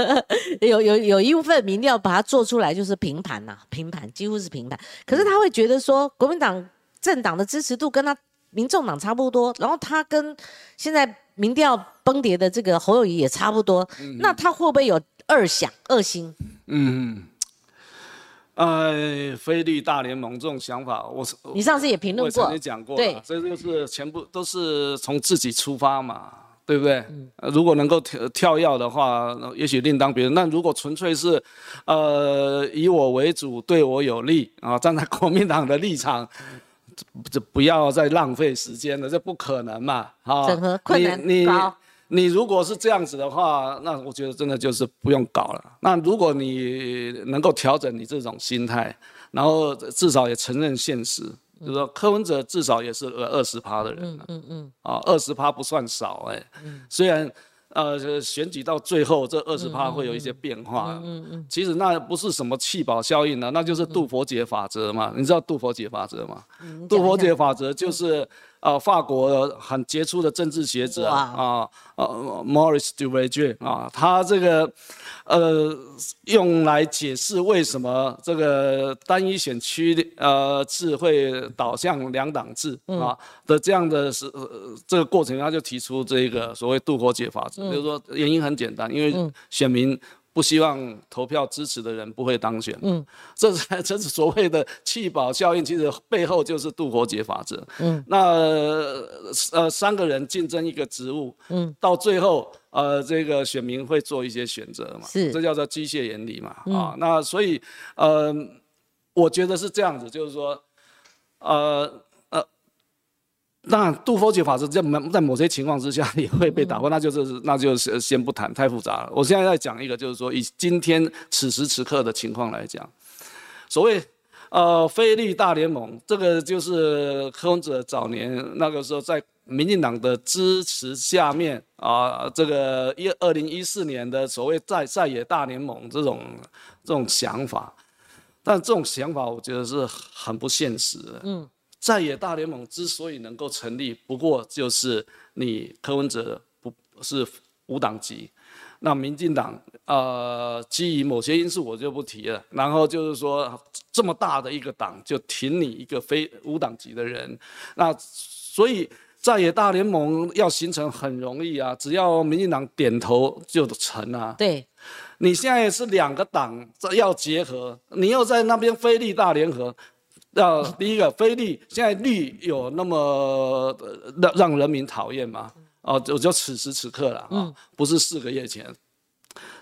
有有有一部分民调把它做出来就是平盘呐，平盘几乎是平盘。可是他会觉得说，国民党政党的支持度跟他民众党差不多，然后他跟现在民调崩跌的这个侯友谊也差不多，那他会不会有二想二心？嗯，呃，菲律大联盟这种想法，我是你上次也评论过，我曾经讲过，对，这就是全部都是从自己出发嘛，对不对？呃如果能够跳跳跃的话，也许另当别论。那如果纯粹是，呃，以我为主，对我有利啊，站在国民党的立场，这这不要再浪费时间了，这不可能嘛，啊，整合困难你你高。你如果是这样子的话，那我觉得真的就是不用搞了。那如果你能够调整你这种心态，然后至少也承认现实，就是说柯文哲至少也是呃二十趴的人、嗯嗯嗯，啊二十趴不算少哎、虽然呃选举到最后这二十趴会有一些变化，嗯嗯，其实那不是什么弃保效应呢，那就是杜佛杰法则嘛。你知道杜佛杰法则吗？杜佛杰法则就是呃法国很杰出的政治学者啊啊呃 Maurice Duverger 啊，他这个呃用来解释为什么这个单一选区呃制会导向两党制啊的这样的是、呃、这个过程，他就提出这个所谓杜佛杰法则，就是说原因很简单，因为选民。不希望投票支持的人不会当选，嗯，这才 这是所谓的弃保效应，其实背后就是杜活杰法则，嗯，那呃三个人竞争一个职务，嗯，到最后呃这个选民会做一些选择嘛，是。这叫做机械原理嘛，啊，那所以呃我觉得是这样子，就是说呃呃。那杜佛杰法则在某在某些情况之下也会被打破，那就是那就是先不谈，太复杂了。我现在在讲一个，就是说以今天此时此刻的情况来讲，所谓呃菲律大联盟，这个就是柯文哲早年那个时候在民进党的支持下面啊，这个一二零一四年的所谓在在野大联盟这种这种想法，但这种想法我觉得是很不现实的。嗯。在野大联盟之所以能够成立，不过就是你柯文哲不是无党籍，那民进党呃基于某些因素我就不提了，然后就是说这么大的一个党就挺你一个非无党籍的人，那所以在野大联盟要形成很容易啊，只要民进党点头就成啊。对，你现在是两个党要结合，你又在那边非立大联合。要第一个，菲利现在绿有那么呃让让人民讨厌吗？哦，就就此时此刻了啊，不是四个月前。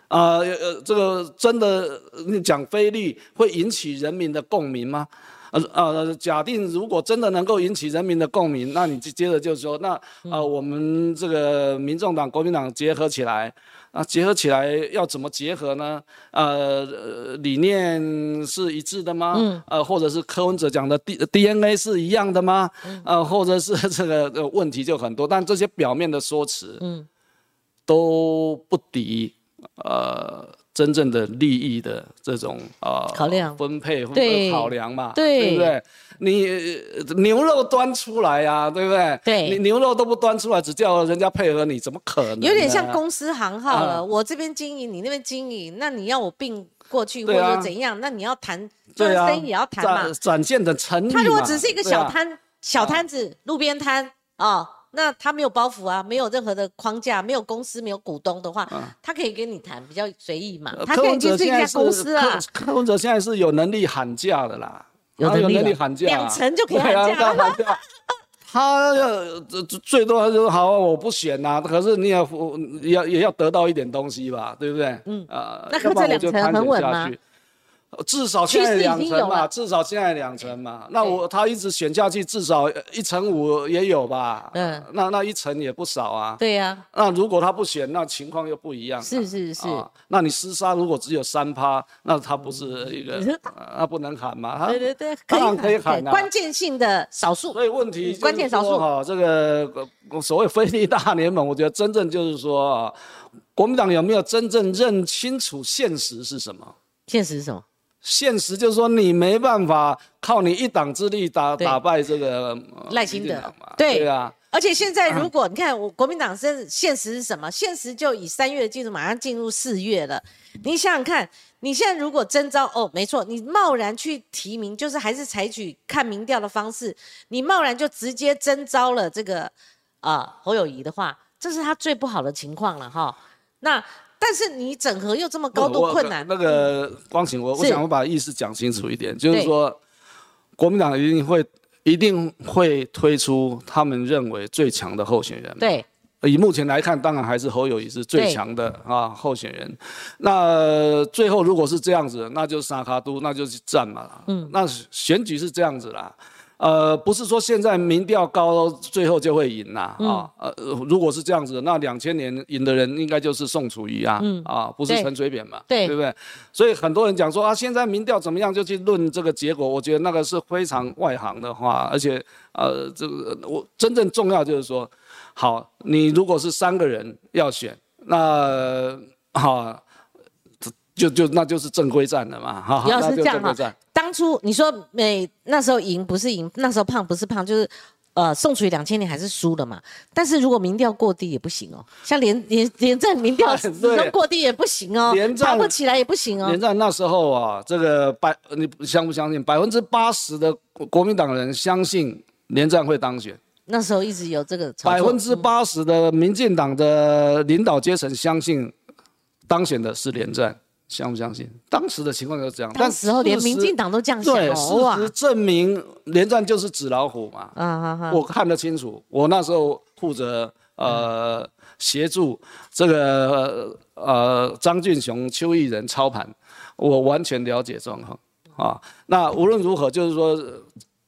啊呃呃，这个真的你讲菲利会引起人民的共鸣吗？呃呃，假定如果真的能够引起人民的共鸣，那你就接着就是说，那呃我们这个民众党、国民党结合起来。啊，结合起来要怎么结合呢？呃，呃理念是一致的吗？嗯。呃，或者是柯文哲讲的 D DNA 是一样的吗？嗯。呃，或者是 这个呃问题就很多，但这些表面的说辞，嗯，都不敌呃真正的利益的这种呃考量分配或对者考量嘛，对不对？你呃牛肉端出来呀、对不对？对你牛肉都不端出来，只叫人家配合你，怎么可能？有点像公司行号了。嗯我这边经营，你那边经营，那你要我并过去或者怎样？那你要谈，做生意也要谈嘛展。展现的诚意。他如果只是一个小摊、小摊子、路边摊哦，那他没有包袱啊，没有任何的框架，没有公司，没有股东的话，他可以跟你谈比较随意嘛。他可以是一家公司啊，柯柯文哲现在是有能力喊价的啦，有有能力了能力喊价，两成就可以喊价他要这这最多他就说好，我不选呐、可是你也也要也要得到一点东西吧，对不对？嗯，呃，那要不然柯这两成我就摊很稳吗至少现在两成嘛，至少现在两成嘛。那我他一直选下去，至少一成五也有吧？嗯，那那一成也不少啊。对呀，那如果他不选，那情况又不一样了。是是是，啊，那你厮杀如果只有三趴，那他不是一个，呃 那不能喊嘛？他对对对，当然可以喊啊关键性的少数，所以问题关键少数说哈，这个呃所谓非利大联盟，我觉得真正就是说啊，国民党有没有真正认清楚现实是什么？现实是什么？现实就是说，你没办法靠你一党之力打对打败这个呃赖清德对对啊，而且现在如果你看我国民党是现实是什么？现实就以三月进入，马上进入四月了。你想想看，你现在如果征召哦，没错，你贸然去提名，就是还是采取看民调的方式，你贸然就直接征召了这个啊侯友谊的话，这是他最不好的情况了哈。那但是你整合又这么高度困难，那个光晴，我我想我把意思讲清楚一点，就是说国民党一定会。一定会推出他们认为最强的候选人。对，以目前来看，当然还是侯友谊是最强的啊候选人。那最后如果是这样子，那就沙卡都，那就是战嘛。嗯，那选举是这样子啦。呃，不是说现在民调高，最后就会赢啦啊！呃，如果是这样子，那两千年赢的人应该就是宋楚瑜啊，啊，不是陈水扁嘛，对不对？所以很多人讲说啊，现在民调怎么样就去论这个结果，我觉得那个是非常外行的话，而且呃，这个我真正重要就是说，好，你如果是三个人要选，那哈。就就那就是正规战了嘛，哈，要是这样哈，当初你说美那时候赢不是赢，那时候胖不是胖，就是呃宋楚瑜两千年还是输了嘛。但是如果民调过低也不行哦，像连 连连战民调 始终过低也不行哦，连站不起来也不行哦。连战那时候啊，这个百你相不相信？百分之八十的国民党人相信连战会当选。那时候一直有这个百分之八十的民进党的领导阶层相信当选的是连战。相不相信？当时的情况就是这样，但时候连民进党都这样想对，事实证明连战就是纸老虎嘛。啊我看得清楚，我那时候负责呃协助这个呃张俊雄、邱毅人操盘，我完全了解状况啊。那无论如何，就是说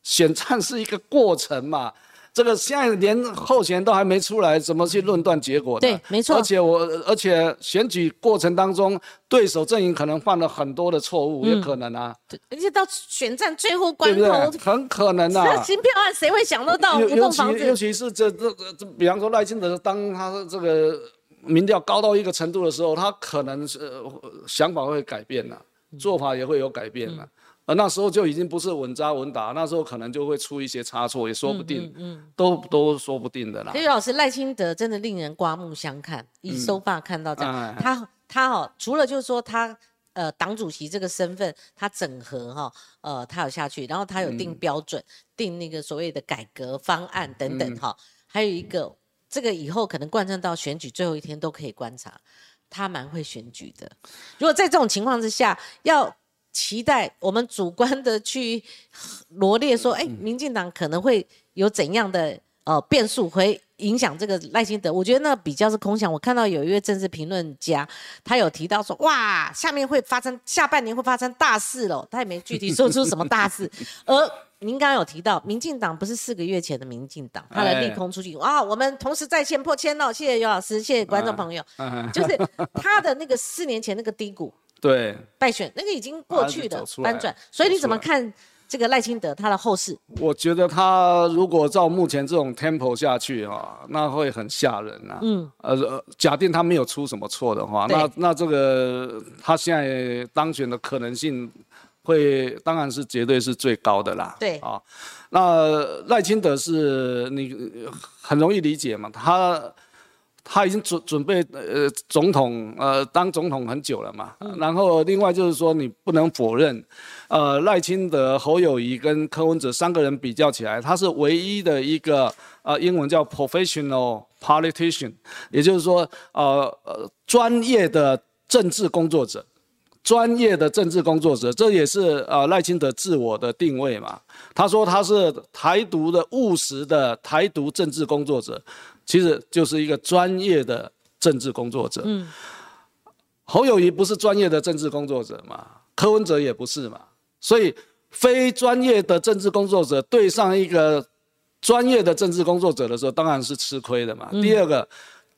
选战是一个过程嘛。这个现在连候选都还没出来，怎么去论断结果？对，没错。而且我，而且选举过程当中，对手阵营可能犯了很多的错误，也可能啊。对，而且到选战最后关头，很可能啊。新票案谁会想得到？尤其尤其是这这这，比方说赖清德，当他这个民调高到一个程度的时候，他可能是想法会改变了，做法也会有改变了。而那时候就已经不是稳扎稳打，那时候可能就会出一些差错，也说不定，都都说不定的啦。所以老师赖清德真的令人刮目相看，以收发看到这样，他他哦除了就是说他呃党主席这个身份，他整合哈呃他有下去，然后他有定标准，定那个所谓的改革方案等等哈，还有一个这个以后可能贯穿到选举最后一天都可以观察，他蛮会选举的。如果在这种情况之下要。期待我们主观的去 罗列说，哎，民进党可能会有怎样的呃变数，会影响这个赖清德？我觉得那比较是空想。我看到有一位政治评论家，他有提到说，哇，下面会发生下半年会发生大事了，他也没具体说出什么大事。而您刚刚有提到，民进党不是四个月前的民进党，他的利空出去啊，我们同时在线破千了，谢谢尤老师，谢谢观众朋友，就是他的那个四年前那个低谷。对，败选那个已经过去的翻转，所以你怎么看这个赖清德他的后事？我觉得他如果照目前这种 tempo 下去啊，那会很吓人啊。嗯，呃，假定他没有出什么错的话，那那这个他现在当选的可能性会当然是绝对是最高的啦。对啊，那赖清德是你很容易理解嘛，他。他已经准准备呃总统呃当总统很久了嘛，然后另外就是说你不能否认，呃赖清德、侯友谊跟柯文哲三个人比较起来，他是唯一的一个呃英文叫 professional politician，也就是说呃呃专业的政治工作者，专业的政治工作者，这也是呃赖清德自我的定位嘛。他说他是台独的务实的台独政治工作者。其实就是一个专业的政治工作者。嗯，侯友谊不是专业的政治工作者嘛？柯文哲也不是嘛？所以非专业的政治工作者对上一个专业的政治工作者的时候，当然是吃亏的嘛。第二个。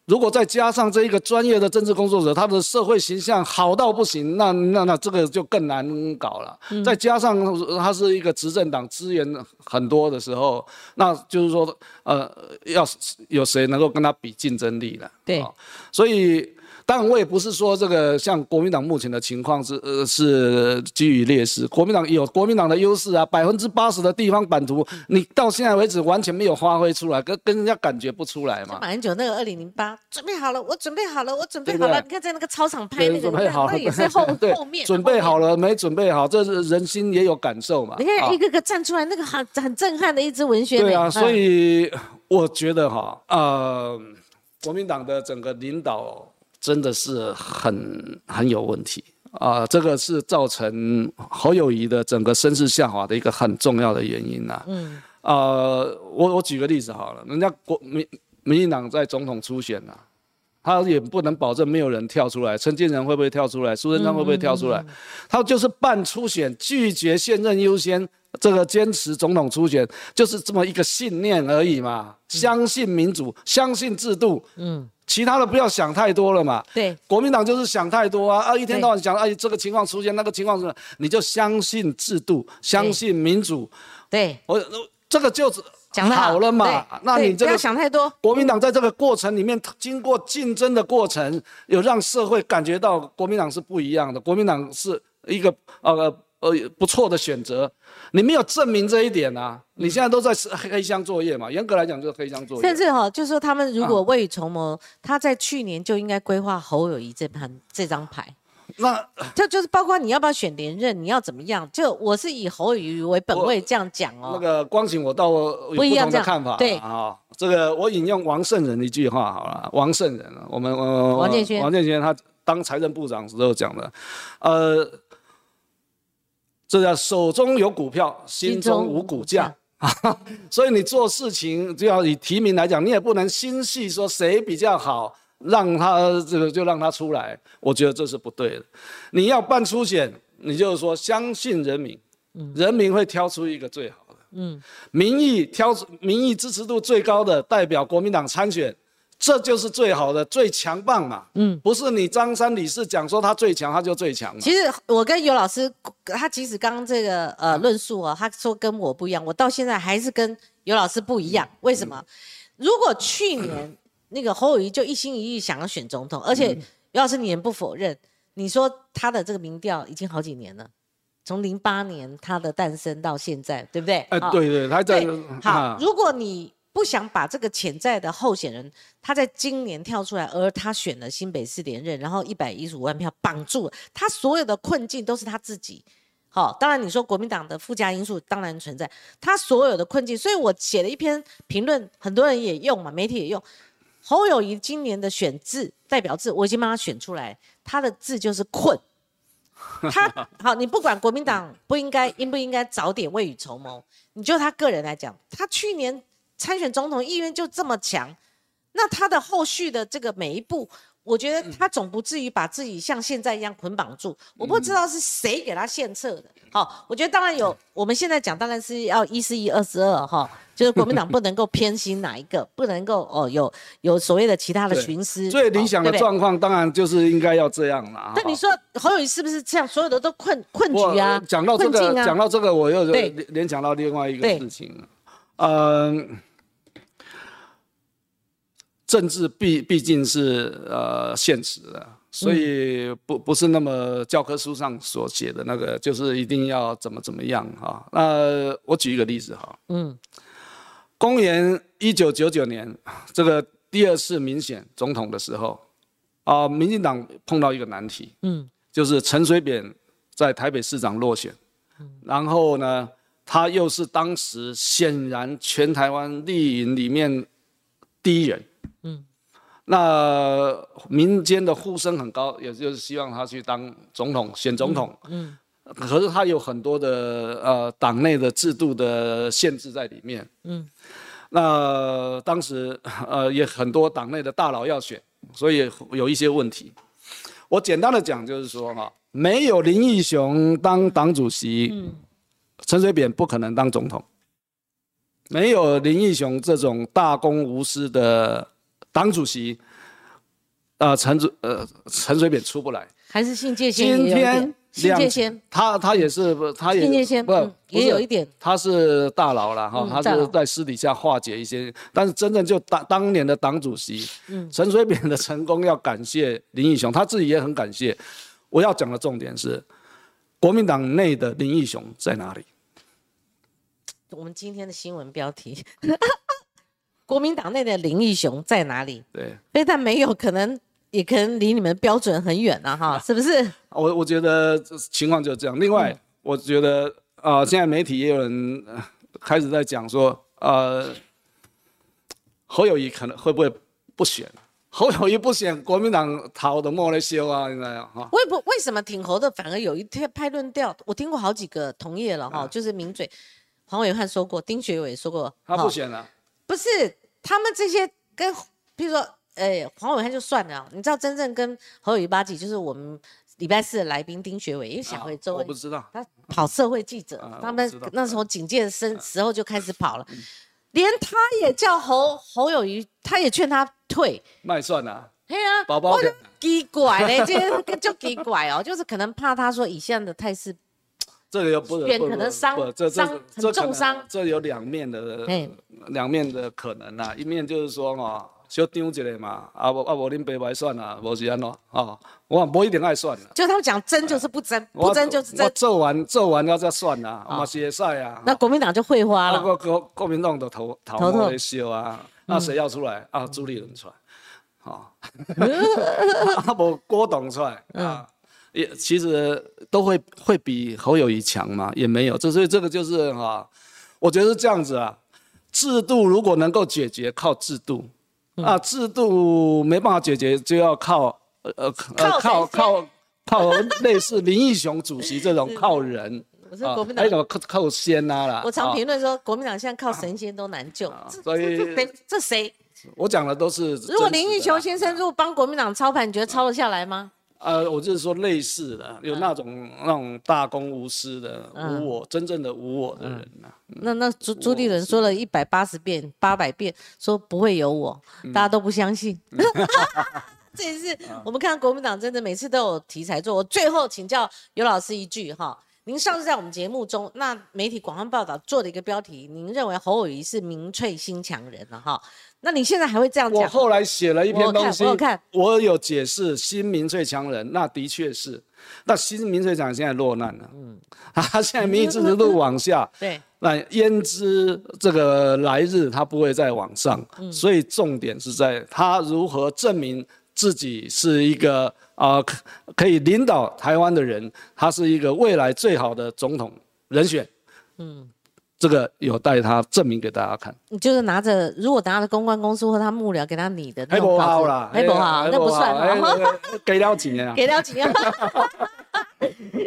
如果再加上这一个专业的政治工作者，他的社会形象好到不行，那那那这个就更难搞了。再加上他是一个执政党资源很多的时候，那就是说，呃，要有谁能够跟他比竞争力了？对，所以当然，我也不是说这个像国民党目前的情况是呃是基于劣势，国民党有国民党的优势啊，百分之八十的地方版图，你到现在为止完全没有发挥出来，跟跟人家感觉不出来嘛。马英九那个二零零八准备好了，我准备好了，我准备好了。你看在那个操场拍那个，准备好那也是后后面准备好了。没？准备好，这是人心也有感受嘛。你看啊一个个站出来，那个很很震撼的一支文学。对啊，嗯所以我觉得哈，呃，国民党的整个领导真的是很很有问题。啊、这个是造成侯友谊的整个声势下滑的一个很重要的原因呐、嗯，呃，我我举个例子好了，人家国民民进党在总统初选呐、他也不能保证没有人跳出来，陈建仁会不会跳出来，苏贞昌会不会跳出来？他就是办初选，拒绝现任优先，这个坚持总统初选，就是这么一个信念而已嘛。相信民主，相信制度，嗯，其他的不要想太多了嘛。对。国民党就是想太多啊，啊，一天到晚想，哎，这个情况出现，那个情况是，你就相信制度，相信民主，对，我这个就讲的好了嘛那你这个想太多。国民党在这个过程里面，经过竞争的过程，有让社会感觉到国民党是不一样的，国民党是一个呃呃不错的选择。你没有证明这一点啊！你现在都在黑黑箱作业嘛，严格来讲就是黑箱作业。甚至哈，就是说他们如啊果未雨绸缪，他在去年就应该规划侯友谊这盘这张牌。那这就是包括你要不要选连任，你要怎么样？就我是以侯友谊为本位这样讲哦。那个光景，我倒有不同的看法。对啊，这个我引用王圣人一句话好了，王圣人，我们呃王建轩王建轩他当财政部长时候讲的，呃，这叫手中有股票，心中无股价。所以你做事情就要以提名来讲，你也不能心系说谁比较好，让他这个就让他出来，我觉得这是不对的。你要办初选，你就是说相信人民，人民会挑出一个最好的，嗯，民意挑出民意支持度最高的代表国民党参选，这就是最好的、最强棒嘛，嗯，不是你张三李四讲说他最强，他就最强。其实我跟尤老师，他即使刚刚这个呃论述啊，他说跟我不一样，我到现在还是跟尤老师不一样。为什么？如果去年那个侯友谊就一心一意想要选总统，而且尤老师你也不否认，你说他的这个民调已经好几年了，从零八年他的诞生到现在，对不对？哎，好对对，他在，好啊，如果你不想把这个潜在的候选人，他在今年跳出来，而他选了新北市连任，然后一百一十五万票绑住了，他所有的困境都是他自己。好，当然你说国民党的附加因素当然存在，他所有的困境，所以我写了一篇评论，很多人也用嘛，媒体也用。侯友谊今年的选字代表字，我已经帮他选出来，他的字就是困。他好，你不管国民党不应该应不应该早点未雨绸缪，你就他个人来讲，他去年参选总统意愿就这么强，那他的后续的这个每一步，我觉得他总不至于把自己像现在一样捆绑住。我不知道是谁给他献策的。好，我觉得当然有，我们现在讲当然是要一是一，二是二哈，就是国民党不能够偏心哪一个，不能够哦有有所谓的其他的对徇私。最理想的状况，当然就是应该要这样啦。哈但你说侯友谊是不是这样？所有的都困困局啊我，讲到这个，讲到这个，我又对联联想到另外一个事情，嗯、政治毕毕竟是呃现实的，所以不不是那么教科书上所写的那个，就是一定要怎么怎么样哈。那我举一个例子哈，嗯，公元一九九九年这个第二次民选总统的时候，啊、民进党碰到一个难题，嗯，就是陈水扁在台北市长落选，然后呢，他又是当时显然全台湾绿营里面第一人，嗯，那民间的呼声很高，也就是希望他去当总统，选总统，嗯，可是他有很多的呃党内的制度的限制在里面，嗯，那当时呃也很多党内的大佬要选，所以有一些问题。我简单的讲就是说哈，没有林义雄当党主席，陈水扁不可能当总统。没有林义雄这种大公无私的党主席，呃，陈主呃陈水扁出不来。还是信界先今天信亮界先，他他也是他也信界先不也有一点他是大佬了哈他是在私底下化解一些，但是真正就当当年的党主席嗯陈水扁的成功，要感谢林义雄，他自己也很感谢。我要讲的重点是，国民党内的林义雄在哪里？我们今天的新闻标题：国民党内的林义雄在哪里？对非但没有，可能也可能离你们标准很远了哈，是不是？我我觉得情况就是这样。另外，嗯我觉得啊、呃现在媒体也有人、呃开始在讲说，呃，侯友谊可能会不会不选？侯友谊不选，国民党逃的莫来修啊，你知道哈？为不为什么挺侯的反而有一天派论调？我听过好几个同业了哈，就是名嘴黄伟汉说过，丁学伟说过，他不选了，不是他们这些跟，比如说，呃，黄伟汉就算了，你知道真正跟侯友谊八级，就是我们礼拜四的来宾丁学伟，因为小回周恩啊我不知道。他跑社会记者，啊他们那时候警戒生时候就开始跑了，连他也叫侯侯友谊，他也劝他退。卖算了，嘿啊，宝宝我就奇怪嘞，这个就奇怪哦，就是可能怕他说以现在的态势，这个又不选不不可能伤不这这伤很这重伤这有两面的嘿两面的可能啦。一面就是说哦，小张一个嘛，啊无啊无恁白白算啦，无是安怎哦，我无一定爱算啦。就他们讲争就是不争，不我争就是我争，做完做完要再算啦，嘛是会使啊。那国民党就会花啊，了。国国国民党的头头头在修啊，那谁要出来啊？朱立伦出来，好，啊无郭董出来啊，也其实都会会比侯友谊强吗？也没有，这所以这个就是哈，我觉得是这样子啊，制度如果能够解决，靠制度啊，制度没办法解决，就要靠呃呃靠靠靠靠类似林义雄主席这种靠人。我说国民党还有，什么靠靠仙啊啦？我常啊评论说国民党现在靠神仙都难救，所以这这谁？我讲的都是。如果林义雄先生如果帮国民党操盘，你觉得操得下来吗？呃，我就是说类似的，有那种那种大公无私的、嗯无我、真正的无我的人呐、那那朱朱立伦说了一百八十遍、八百遍，说不会有我，嗯 大家都不相信。这也是我们看国民党真的每次都有题材做。我最后请教尤老师一句哈，您上次在我们节目中，那媒体广泛报道做的一个标题，您认为侯友谊是民粹新强人了哈？那你现在还会这样讲？我后来写了一篇东西，我有看我有解释新民粹强人，那的确是，那新民粹强人现在落难了，嗯，他现在民意支持度往下，对，那焉知这个来日他不会再往上？嗯所以重点是在他如何证明自己是一个啊、可可以领导台湾的人，他是一个未来最好的总统人选。嗯，这个有待他证明给大家看。你就是拿着，如果拿着公关公司或他幕僚给他拟的那种稿子好啦，还不好，那不算给了钱啊。给了几年。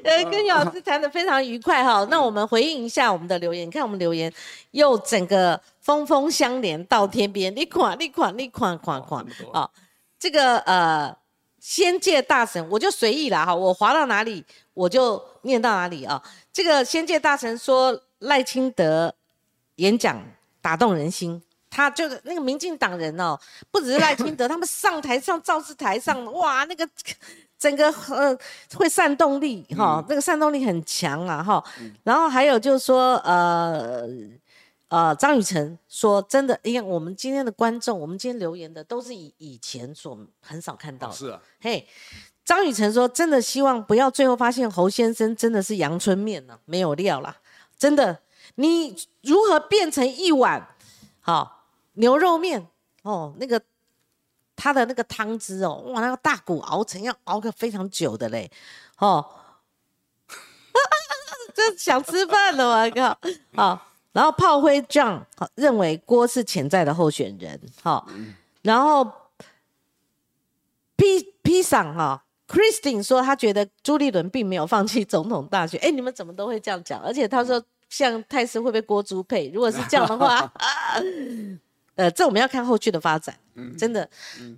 呃，跟姚老师谈的非常愉快哈。那我们回应一下我们的留言，你看我们留言又整个峰峰相连到天边，你款你款你款款款啊！这个呃，仙界大神我就随意啦哈，我滑到哪里我就念到哪里啊。这个仙界大神说赖清德演讲打动人心。他就是那个民进党人哦，不只是赖清德，他们上台上造势台上，哇，那个 整个呃会煽动力哈，那个煽动力很强啊哈。然后还有就是说呃呃，张雨晨说真的，你看我们今天的观众，我们今天留言的都是以以前所很少看到的。是啊，嘿，张雨晨说真的希望不要最后发现侯先生真的是阳春面呢、没有料啦，真的，你如何变成一碗好牛肉面哦？那个它的那个汤汁哦，哇，那个大骨熬成要熬个非常久的嘞，哦，就想吃饭了，我靠，好，然后炮灰 John 好认为郭是潜在的候选人，好，然后 P P 赏哈。Christine 说，他觉得朱立伦并没有放弃总统大选。哎，你们怎么都会这样讲？而且他说，像泰斯会被郭朱配，如果是这样的话，呃，这我们要看后续的发展。真的，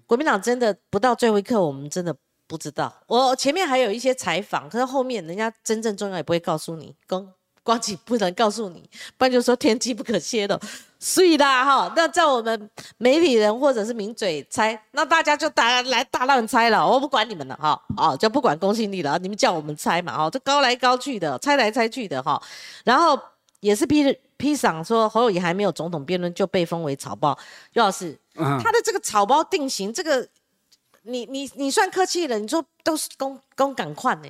国民党真的不到最后一刻，我们真的不知道。我前面还有一些采访，可是后面人家真正重要也不会告诉你。公光景不能告诉你，不然就说天机不可泄露。所以啦，哈，那在我们媒体人或者是名嘴猜，那大家就大来大乱猜了，我不管你们了，哈，哦，就不管公信力了，你们叫我们猜嘛，哈，这高来高去的，猜来猜去的，哈，然后也是批批赏说侯友谊还没有总统辩论就被封为草包，尤老师，他的这个草包定型，这个你你你算客气了，你说都是公公赶快呢。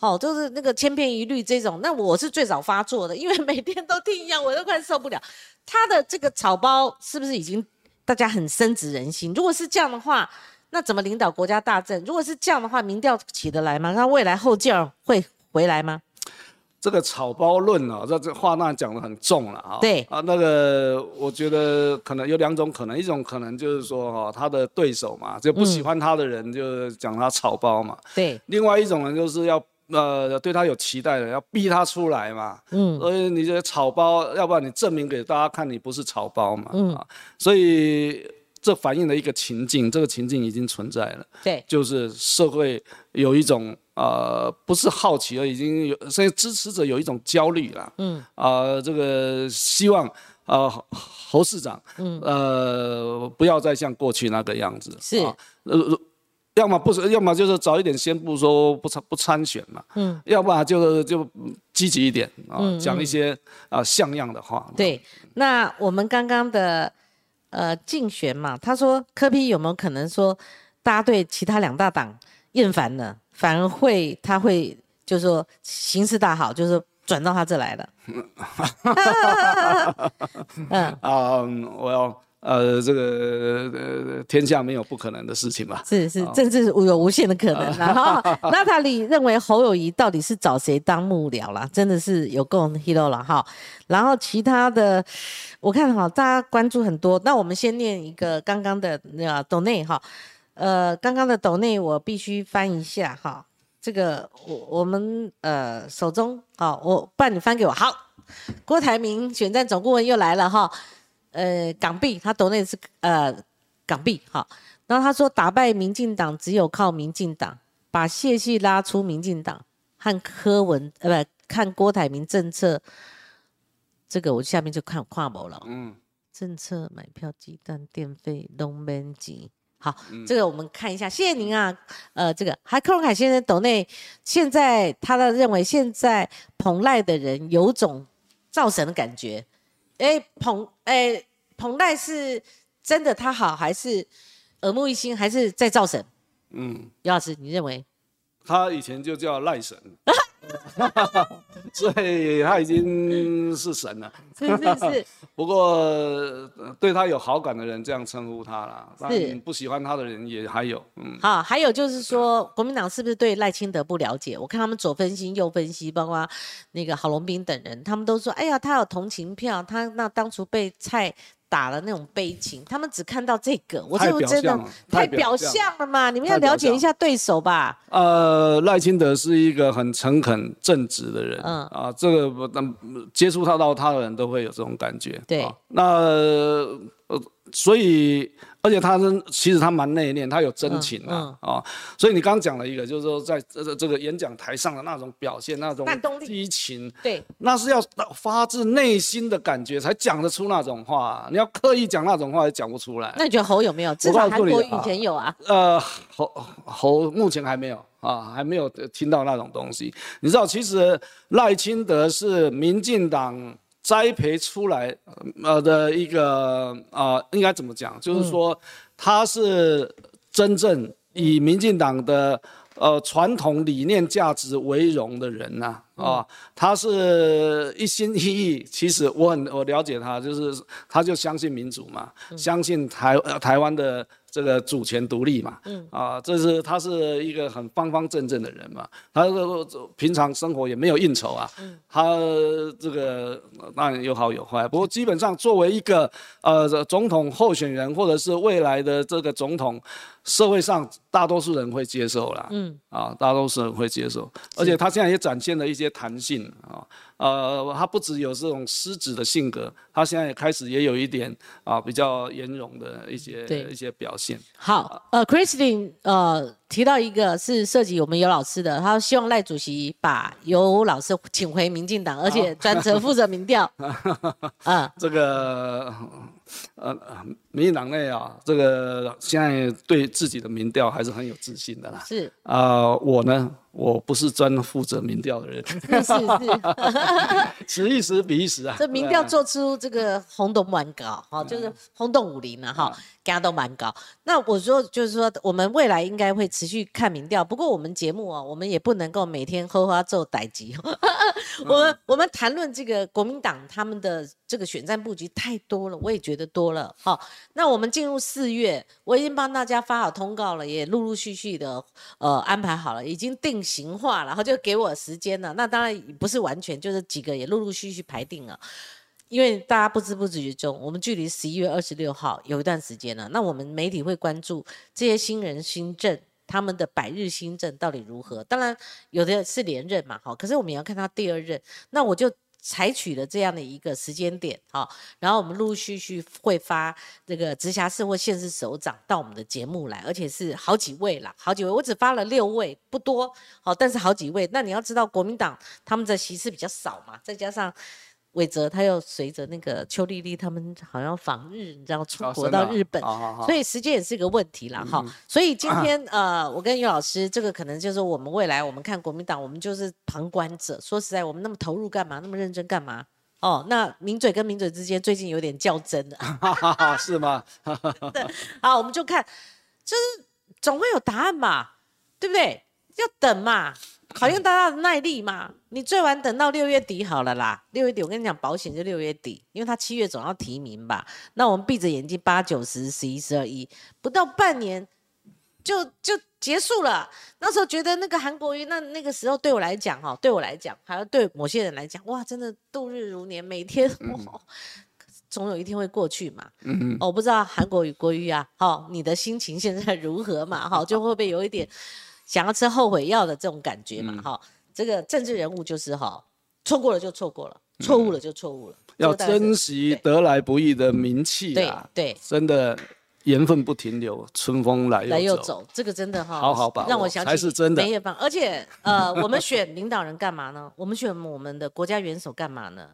哦，就是那个千篇一律这种，那我是最早发作的，因为每天都听一样，我都快受不了。他的这个草包是不是已经大家很深植人心？如果是这样的话，那怎么领导国家大政？如果是这样的话，民调起得来吗？那未来后劲儿会回来吗？这个草包论啊，这这话那讲的很重了啊。对啊，那个我觉得可能有两种可能，一种可能就是说哈，他的对手嘛，就不喜欢他的人就讲他草包嘛。对。另外一种呢，就是要。呃，对他有期待的，要逼他出来嘛。嗯，所以你这草包，要不然你证明给大家看你不是草包嘛。嗯，所以这反映了一个情境，这个情境已经存在了。对，就是社会有一种呃，不是好奇而已经有，所以支持者有一种焦虑了。嗯，啊，这个希望啊侯市长，嗯，呃，不要再像过去那个样子。是。要么不是，要么就是早一点宣布说不参不参选嘛。嗯。要不然就就积极一点啊，讲一些啊像样的话。对。那我们刚刚的呃竞选嘛，他说柯批有没有可能说大家对其他两大党厌烦了，反而会他会就是说形势大好，就是转到他这来了。嗯。啊，我要。呃，这个呃，天下没有不可能的事情吧？是是，政治有无限的可能。然后，娜塔莉认为侯友谊到底是找谁当幕僚啦？真的是有够 hero 了哈。然后其他的，我看哈，大家关注很多。那我们先念一个刚刚的那个斗内哈。呃，刚刚的斗内我必须翻一下哈。这个我我们呃手中好，我不然你翻给我。好，郭台铭选战总顾问又来了哈。呃，港币，他懂那是呃港币，好。然后他说，打败民进党只有靠民进党，把谢系拉出民进党，和柯文呃不看郭台铭政策，这个我下面就看跨模了。嗯，政策买票、鸡蛋、电费、龙门级，好，这个我们看一下。谢谢您啊，呃，这个还柯荣凯先生懂内，现在他的认为，现在捧赖的人有种造神的感觉。哎，彭哎，彭代是真的他好，还是耳目一新，还是在造神？嗯，姚老师，你认为？他以前就叫赖神。所以他已经是神了，是是是。不过对他有好感的人这样称呼他了，是不喜欢他的人也还有。嗯，好，还有就是说，国民党是不是对赖清德不了解？我看他们左分析右分析，包括那个郝龙斌等人，他们都说，哎呀，他有同情票，他那当初被蔡。打了那种悲情，他们只看到这个，我就真的太表象了嘛！你们要了解一下对手吧。呃，赖清德是一个很诚恳正直的人，嗯啊，这个接触他到他的人都会有这种感觉。对，那呃，所以。而且他是，其实他蛮内敛，他有真情啊啊！所以你刚刚讲了一个，就是说在这这个演讲台上的那种表现，那种激情，对，那是要发自内心的感觉才讲得出那种话。你要刻意讲那种话，也讲不出来。那你觉得侯有没有？至少韩国以前有啊。呃，侯侯目前还没有啊，还没有听到那种东西。你知道，其实赖清德是民进党。栽培出来，呃的一个啊，应该怎么讲？就是说，他是真正以民进党的呃传统理念价值为荣的人呐，啊，他是一心一意。其实我很我了解他，就是他就相信民主嘛，相信台呃台湾的。这个主权独立嘛，嗯。啊，这是他是一个很方方正正的人嘛，他平常生活也没有应酬啊，嗯，他这个当然有好有坏，不过基本上作为一个呃总统候选人或者是未来的这个总统，社会上大多数人会接受啦，嗯啊，大多数人会接受，而且他现在也展现了一些弹性啊。呃，他不只有这种狮子的性格，他现在也开始也有一点啊比较圆融的一些一些表现。好，呃，Christine，呃，提到一个是涉及我们尤老师的，他希望赖主席把尤老师请回民进党，而且专责负责民调。啊，这个呃，民进党内啊，这个现在对自己的民调还是很有自信的啦。是啊，我呢？我不是专负责民调的人，是是，此一时比一时啊。这民调做出这个轰动蛮高，哈，就是轰动武林了哈，大家都蛮高。那我说就是说，我们未来应该会持续看民调，不过我们节目啊，我们也不能够每天喝花做歹机。我们我们谈论这个国民党他们的这个选战布局太多了，我也觉得多了。好，那我们进入四月，我已经帮大家发好通告了，也陆陆续续的呃安排好了，已经定。型化，然后就给我时间了。那当然不是完全，就是几个也陆陆续续排定了。因为大家不知不觉中，我们距离十一月二十六号有一段时间了。那我们媒体会关注这些新人新政，他们的百日新政到底如何？当然有的是连任嘛，好，可是我们也要看他第二任。那我就。采取了这样的一个时间点，好，然后我们陆陆续续会发这个直辖市或县市首长到我们的节目来，而且是好几位啦，好几位，我只发了六位，不多，好，但是好几位。那你要知道，国民党他们的席次比较少嘛，再加上。韦泽他又随着那个邱丽丽他们好像访日，你知道出国到日本，所以时间也是一个问题了哈。所以今天呃，我跟于老师，这个可能就是我们未来我们看国民党，我们就是旁观者。说实在，我们那么投入干嘛？那么认真干嘛？哦，那名嘴跟名嘴之间最近有点较真了，是吗？对，好，我们就看，就是总会有答案嘛，对不对？要等嘛。考验大家的耐力嘛，你最晚等到六月底好了啦。六月底我跟你讲，保险就六月底，因为他七月总要提名吧。那我们闭着眼睛，八九十十一十二一，不到半年就就结束了。那时候觉得那个韩国瑜，那那个时候对我来讲哈，对我来讲，还有对某些人来讲，哇，真的度日如年，每天 总有一天会过去嘛。我不知道韩国瑜国瑜啊，好，你的心情现在如何嘛？好，就会不会有一点。想要吃后悔药的这种感觉嘛，哈，这个政治人物就是哈，错过了就错过了，错误了就错误了，要珍惜得来不易的名气啊，对，真的缘分不停留，春风来来又走，这个真的哈，好好把握，让我想起才是真的。而且呃，我们选领导人干嘛呢？我们选我们的国家元首干嘛呢？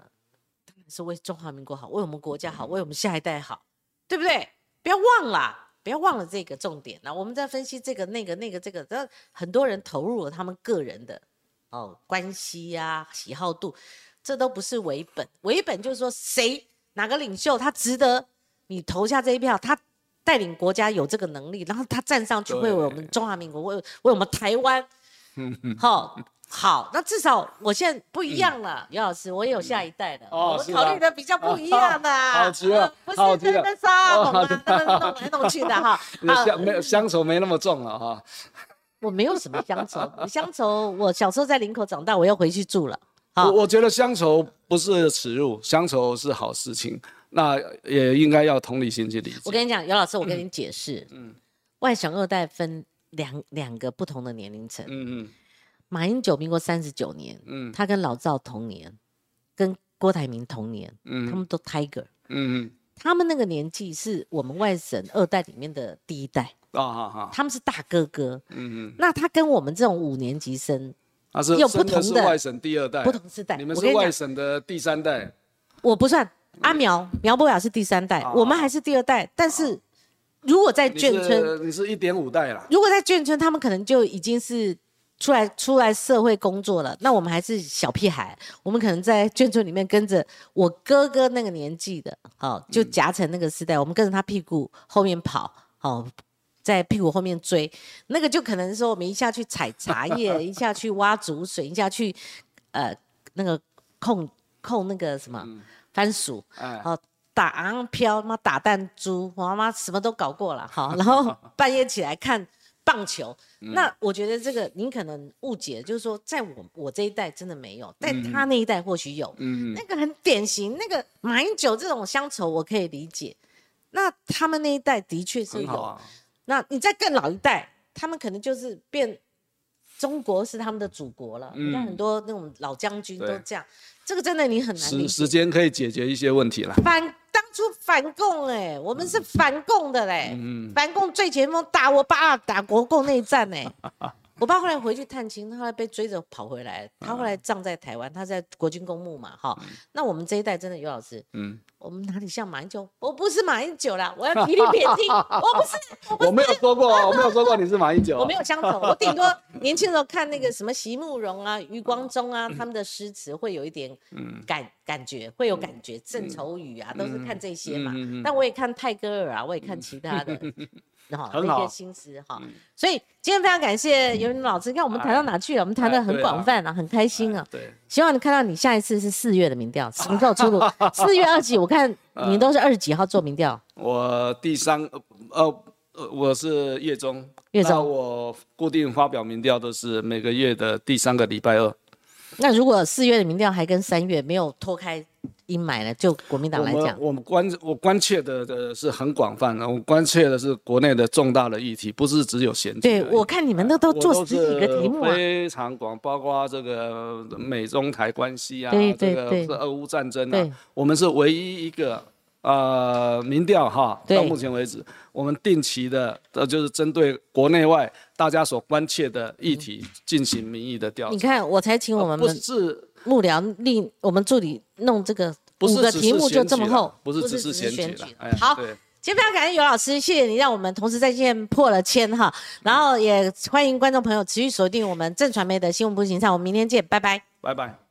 当然是为中华民国好，为我们国家好，为我们下一代好，对不对？不要忘了。不要忘了这个重点。那我们在分析这个、那个、那个、这个，这很多人投入了他们个人的哦关系呀、喜好度，这都不是为本。为本就是说，谁哪个领袖他值得你投下这一票，他带领国家有这个能力，然后他站上去为我们中华民国、为为我们台湾，好。好，那至少我现在不一样了，尤老师，我也有下一代的，我考虑的比较不一样的，好极了，不是真的杀，懂吗？弄来弄去的哈，乡没有乡愁没那么重了哈。我没有什么乡愁，乡愁我小时候在林口长大，我要回去住了。我我觉得乡愁不是耻辱，乡愁是好事情，那也应该要同理心去理解。我跟你讲，尤老师，我跟你解释，嗯，外省二代分两两个不同的年龄层，嗯嗯。马英九民国三十九年，嗯，他跟老赵同年，跟郭台铭同年，嗯，他们都 Tiger，嗯。嗯，他们那个年纪是我们外省二代里面的第一代，啊哈哈，他们是大哥哥，嗯嗯，那他跟我们这种五年级生，他是有不同的外省第二代，不同世代，你们是外省的第三代，我不算，阿苗苗博雅是第三代，我们还是第二代，但是如果在眷村，你是一点五代了，如果在眷村，他们可能就已经是。出来出来社会工作了，那我们还是小屁孩，我们可能在眷村里面跟着我哥哥那个年纪的，哦就夹成那个时代，我们跟着他屁股后面跑，哦在屁股后面追，那个就可能说我们一下去采茶叶，一下去挖竹笋，一下去呃那个控控那个什么番薯，好打昂飘妈打弹珠，我妈妈什么都搞过了，好，然后半夜起来看。棒球，那我觉得这个您可能误解，就是说，在我我这一代真的没有，在他那一代或许有，嗯。那个很典型，那个马英九这种乡愁我可以理解，那他们那一代的确是有，那你在更老一代，他们可能就是变中国是他们的祖国了，你看很多那种老将军都这样，这个真的你很难。时时间可以解决一些问题了。反当出反共哎、我们是反共的嘞，反共最前锋打我爸打国共内战哎、我爸后来回去探亲，他后来被追着跑回来，他后来葬在台湾，他在国军公墓嘛，哈。那我们这一代真的，尤老师，嗯，我们哪里像马英九？我不是马英九啦，我要提你撇清，我不是，我不是我没有说过，我没有说过你是马英九，我没有相同，我顶多 年轻的时候看那个什么席慕容啊、余光中啊，他们的诗词会有一点感感觉，会有感觉，郑愁予啊，都是看这些嘛。但我也看泰戈尔啊，我也看其他的。好那些心思哈，所以今天非常感谢尤云老师。你看我们谈到哪去了？我们谈的很广泛啊，很开心啊。对，希望你看到你下一次是四月的民调，什么时候出炉？四月二几？我看你都是二十几号做民调。我第三呃呃，我是月中，月中我固定发表民调都是每个月的第三个礼拜二。那如果四月的民调还跟三月没有脱开阴霾呢？就国民党来讲，我们关我关切的的是很广泛的，我关切的是国内的重大的议题，不是只有选举。对我看你们那都做十几个题目啊。非常广，包括这个美中台关系啊，对对这个对是俄乌战争对啊，我们是唯一一个呃民调哈，到目前为止，我们定期的呃就是针对国内外大家所关切的议题进行民意的调查，你看，我才请我们不是幕僚令我们助理弄这个五个题目就这么厚，不是只是选选举。好，对。今天非常感谢尤老师，谢谢你让我们同时在线破了千哈，然后也欢迎观众朋友持续锁定我们正传媒的新闻部形象，我们明天见，拜拜。拜拜。